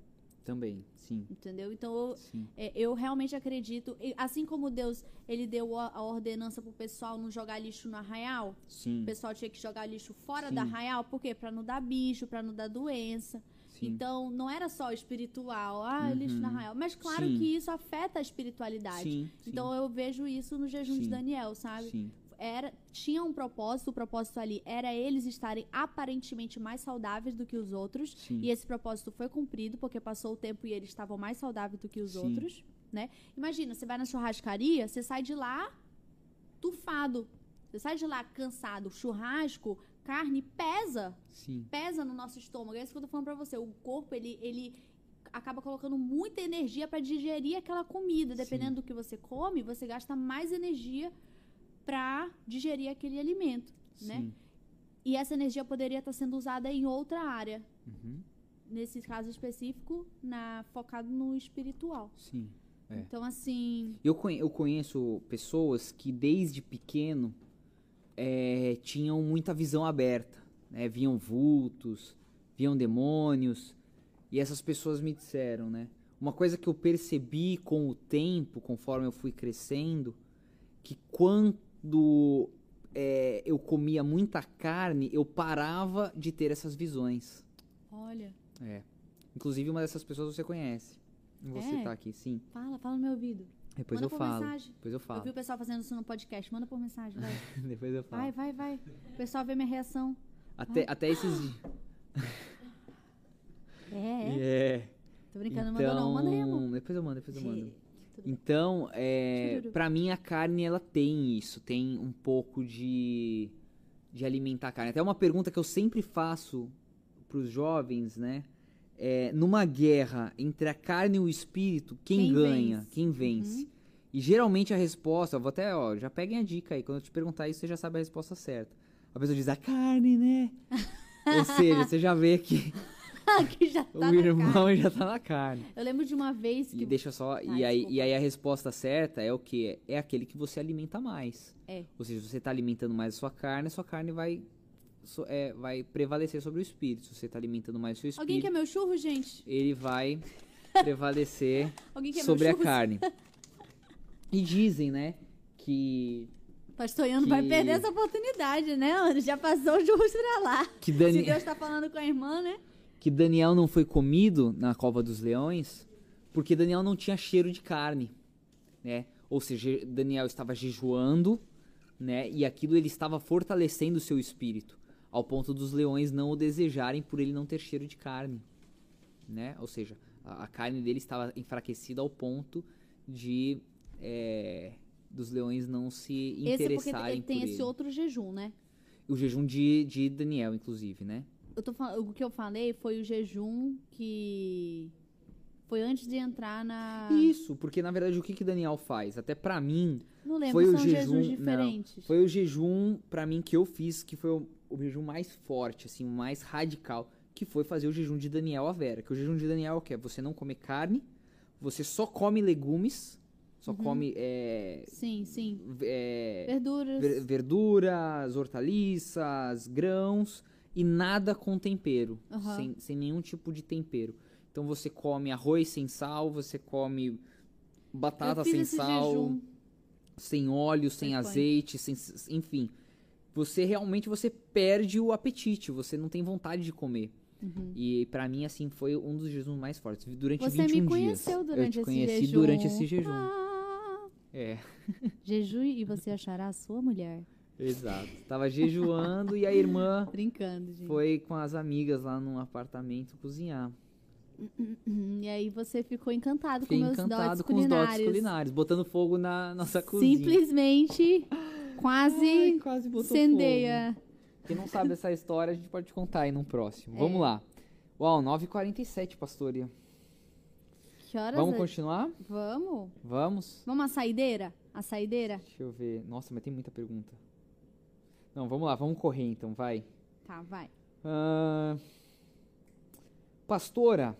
Também, sim. entendeu? Então eu, Sim. é, eu realmente acredito, assim como Deus ele deu a, ordenança pro pessoal não jogar lixo no arraial, Sim. o pessoal tinha que jogar lixo fora Sim. do arraial, por quê? Pra não dar bicho, pra não dar doença. Sim. Então, não era só espiritual, ah, lixo no Uhum. arraial. Mas claro Sim. que isso afeta a espiritualidade. sim. Então eu vejo isso no jejum de. Daniel, sabe? Sim. Era, tinha um propósito, o propósito ali era eles estarem aparentemente mais saudáveis do que os outros. Sim. E esse propósito foi cumprido, porque passou o tempo e eles estavam mais saudáveis do que os Sim. outros, né? Imagina, você vai na churrascaria, você sai de lá tufado. Você sai de lá cansado. Churrasco, carne, pesa. Sim. Pesa no nosso estômago. É isso que eu tô falando pra você. O corpo, ele, ele acaba colocando muita energia pra digerir aquela comida. Dependendo do que você come, você gasta mais energia pra digerir aquele alimento, né? Sim. E essa energia poderia estar sendo usada em outra área Uhum. nesse caso específico, na, focado no espiritual. Sim. É. Então, assim. Eu conheço pessoas que desde pequeno é, tinham muita visão aberta. Né? Viam vultos, viam demônios. E essas pessoas me disseram, né? Uma coisa que eu percebi com o tempo, conforme eu fui crescendo, que quando é, eu comia muita carne, eu parava de ter essas visões. Olha, É. Inclusive, uma dessas pessoas você conhece. Não vou É? citar aqui, sim. fala, fala no meu ouvido. Depois Manda eu falo. mensagem. Depois eu Eu vi falo. o pessoal fazendo isso no podcast. Manda por mensagem, vai. (laughs) Depois eu falo. Vai, vai, vai. O pessoal vê minha reação. Até, até esses dias. (laughs) É, é. É. Tô brincando, não mandou não. Manda aí. Depois eu mando, depois eu mando. (laughs) Então, é, pra mim a carne ela tem isso, tem um pouco de de alimentar a carne. Até uma pergunta que eu sempre faço pros jovens, né? É, numa guerra entre a carne e o espírito, quem, Quem ganha? vence? Quem vence? E geralmente a resposta, eu vou até, ó, já peguem a dica aí, quando eu te perguntar isso, você já sabe a resposta certa. A pessoa diz, a carne, né? (laughs) Ou seja, você já vê que (laughs) que já (laughs) o tá na irmão cara. já tá na carne. Eu lembro de uma vez que. E deixa só. e, Ai, aí, desculpa. e aí a resposta certa é o quê? É aquele que você alimenta mais. É. Ou seja, se você tá alimentando mais a sua carne, a sua carne vai, so- é, vai prevalecer sobre o espírito. Se você tá alimentando mais o seu Alguém espírito, quer meu churro, gente? ele vai (laughs) prevalecer Alguém sobre a carne. (laughs) E dizem, né, que. Pastor Iano vai Que- perder essa oportunidade, né, Ana? Já passou o churro pra lá. Que, Se Dani, Deus tá falando com a irmã, né? que Daniel não foi comido na cova dos leões porque Daniel não tinha cheiro de carne, né? Ou seja, Daniel estava jejuando né? E aquilo ele estava fortalecendo o seu espírito, ao ponto dos leões não o desejarem por ele não ter cheiro de carne, né? Ou seja, a, a carne dele estava enfraquecida ao ponto de é, dos leões não se Esse é porque interessarem ele tem por esse ele. outro jejum, né? O jejum de, de Daniel, inclusive, né? Eu tô fal- o que eu falei foi o jejum que foi antes de entrar na. Isso, porque na verdade o que que Daniel faz? Até pra mim, Não lembro, foi o são jejum, jejuns não, diferentes. foi o jejum pra mim que eu fiz, que foi o, o jejum mais forte, assim, o mais radical, que foi fazer o jejum de Daniel à Vera. Que o jejum de Daniel é o quê? Você não come carne, você só come legumes, só Uhum. come é, Sim, sim. é, Verduras. ver- verduras, hortaliças, grãos e nada com tempero, Aham. sem, sem nenhum tipo de tempero. Então você come arroz sem sal, você come batata sem sal, sem óleo, sem foi. azeite, sem, enfim. Você realmente você perde o apetite, você não tem vontade de comer. Uhum. E pra mim assim foi um dos jejuns mais fortes. Durante Você 21 me dias. conheceu durante eu te esse conheci jejum. durante esse jejum. Ah, É. (laughs) jejum e você achará a sua mulher. Exato. Tava jejuando e a irmã (laughs) Brincando, gente. foi com as amigas lá num apartamento cozinhar. E aí você ficou encantado Fiquei com meus encantado dotes com os culinários. dotes culinários, botando fogo na nossa cozinha. Simplesmente (laughs) quase Ai, quase botou incendeia. fogo. Quem não sabe essa história, a gente pode contar aí num próximo. É. Vamos lá. Uau, 9h47, pastoria. Que horas Vamos é? continuar? Vamos? Vamos? Vamos à saideira? A saideira? Deixa eu ver. Nossa, mas tem muita pergunta. Não, vamos lá, vamos correr então, vai. Tá, vai. Ah, pastora,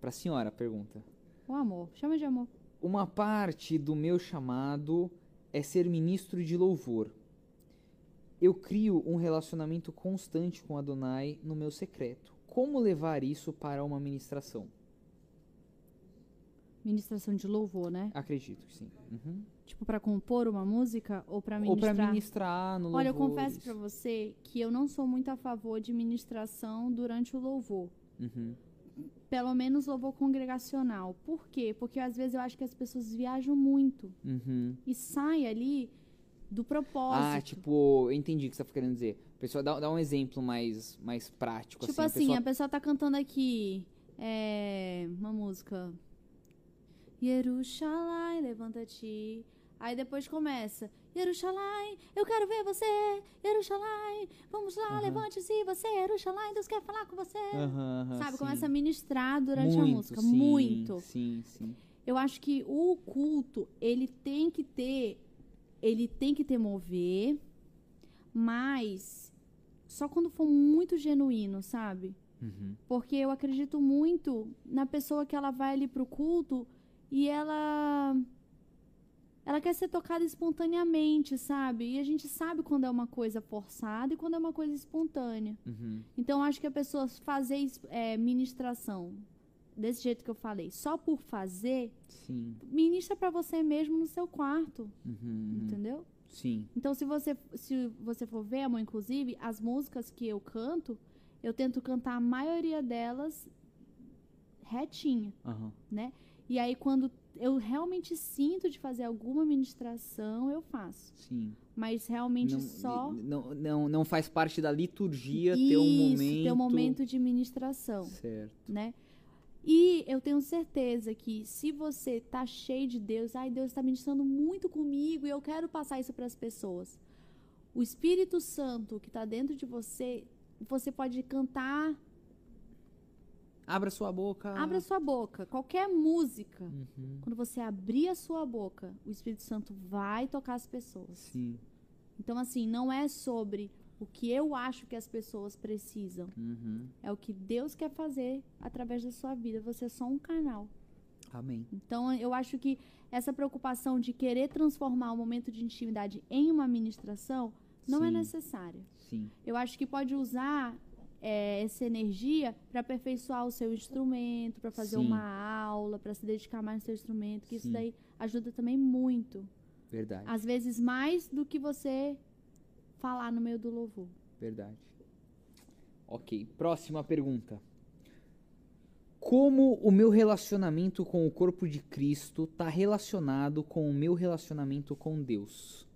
pra senhora pergunta. O amor. Chama de amor. Uma parte do meu chamado é ser ministro de louvor. Eu crio um relacionamento constante com Adonai no meu secreto. Como levar isso para uma ministração? Ministração de louvor, né? Acredito que sim. Uhum. Tipo, pra compor uma música ou Ou ministrar? para ministrar no louvor. Olha, eu confesso pra você que eu não sou muito a favor de ministração durante o louvor. Uhum. Pelo menos louvor congregacional. Por quê? Porque às vezes eu acho que as pessoas viajam muito Uhum. e saem ali do propósito. Ah, tipo, eu entendi o que você está querendo dizer. Pessoal, dá, dá um exemplo mais, mais prático. Tipo assim, assim, a a pessoa tá cantando aqui é, uma música. Yerushalayim, levanta-te. Aí depois começa. Yerushalayim, eu quero ver você. Yerushalayim, vamos lá, levante-se você. Yerushalayim, Deus quer falar com você. Sabe, sim. começa a ministrar durante Muito, a música. sim, Muito. Sim, sim. Eu acho que o culto, ele tem que ter. Ele tem que ter mover, mas só quando for muito genuíno, sabe? Uhum. Porque eu acredito muito na pessoa que ela vai ali pro culto e ela. Ela quer ser tocada espontaneamente, sabe? E a gente sabe quando é uma coisa forçada e quando é uma coisa espontânea. Uhum. Então, acho que a pessoa fazer é, ministração desse jeito que eu falei, só por fazer, Sim. ministra pra você mesmo no seu quarto, Uhum, uhum. entendeu? Sim. Então, se você, se você for ver, amor, inclusive, as músicas que eu canto, eu tento cantar a maioria delas retinha, Aham. né? E aí, quando eu realmente sinto de fazer alguma ministração, eu faço. Sim. Mas realmente Não, só. não, não, não faz parte da liturgia ter um Isso, momento. ter um momento de ministração. Certo. né? E eu tenho certeza que se você tá cheio de Deus, ai, Deus está ministrando muito comigo e eu quero passar isso para as pessoas. O Espírito Santo que está dentro de você, você pode cantar, Abra sua boca. abra sua boca, qualquer música. Uhum. Quando você abrir a sua boca, o Espírito Santo vai tocar as pessoas. Sim. Então, assim, não é sobre o que eu acho que as pessoas precisam. Uhum. É o que Deus quer fazer através da sua vida. Você é só um canal. Amém. Então, eu acho que essa preocupação de querer transformar o momento de intimidade em uma ministração não é Sim. necessária. Sim. Eu acho que pode usar é, essa energia para aperfeiçoar o seu instrumento, para fazer Sim. uma aula, para se dedicar mais no seu instrumento, que isso Sim. daí ajuda também muito. Verdade. Às vezes mais do que você falar no meio do louvor. Verdade. Ok. Próxima pergunta. Como o meu relacionamento com o corpo de Cristo está relacionado com o meu relacionamento com Deus?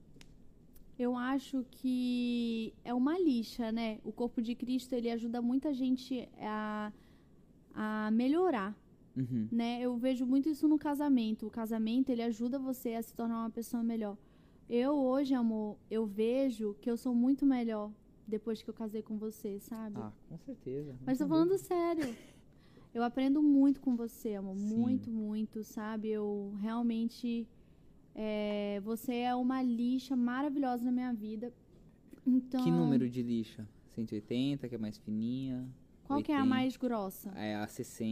Eu acho que é uma lixa, né? O corpo de Cristo, ele ajuda muita gente a, a melhorar, Uhum. né? Eu vejo muito isso no casamento. O casamento, ele ajuda você a se tornar uma pessoa melhor. Eu hoje, amor, eu vejo que eu sou muito melhor depois que eu casei com você, sabe? Ah, com certeza. Mas tô falando sério. Eu aprendo muito com você, amor. Sim. Muito, muito, sabe? Eu realmente. É, você é uma lixa maravilhosa na minha vida. Então. Que número de lixa? 180, que é mais fininha? Qual que é a 80? mais grossa? É a 60.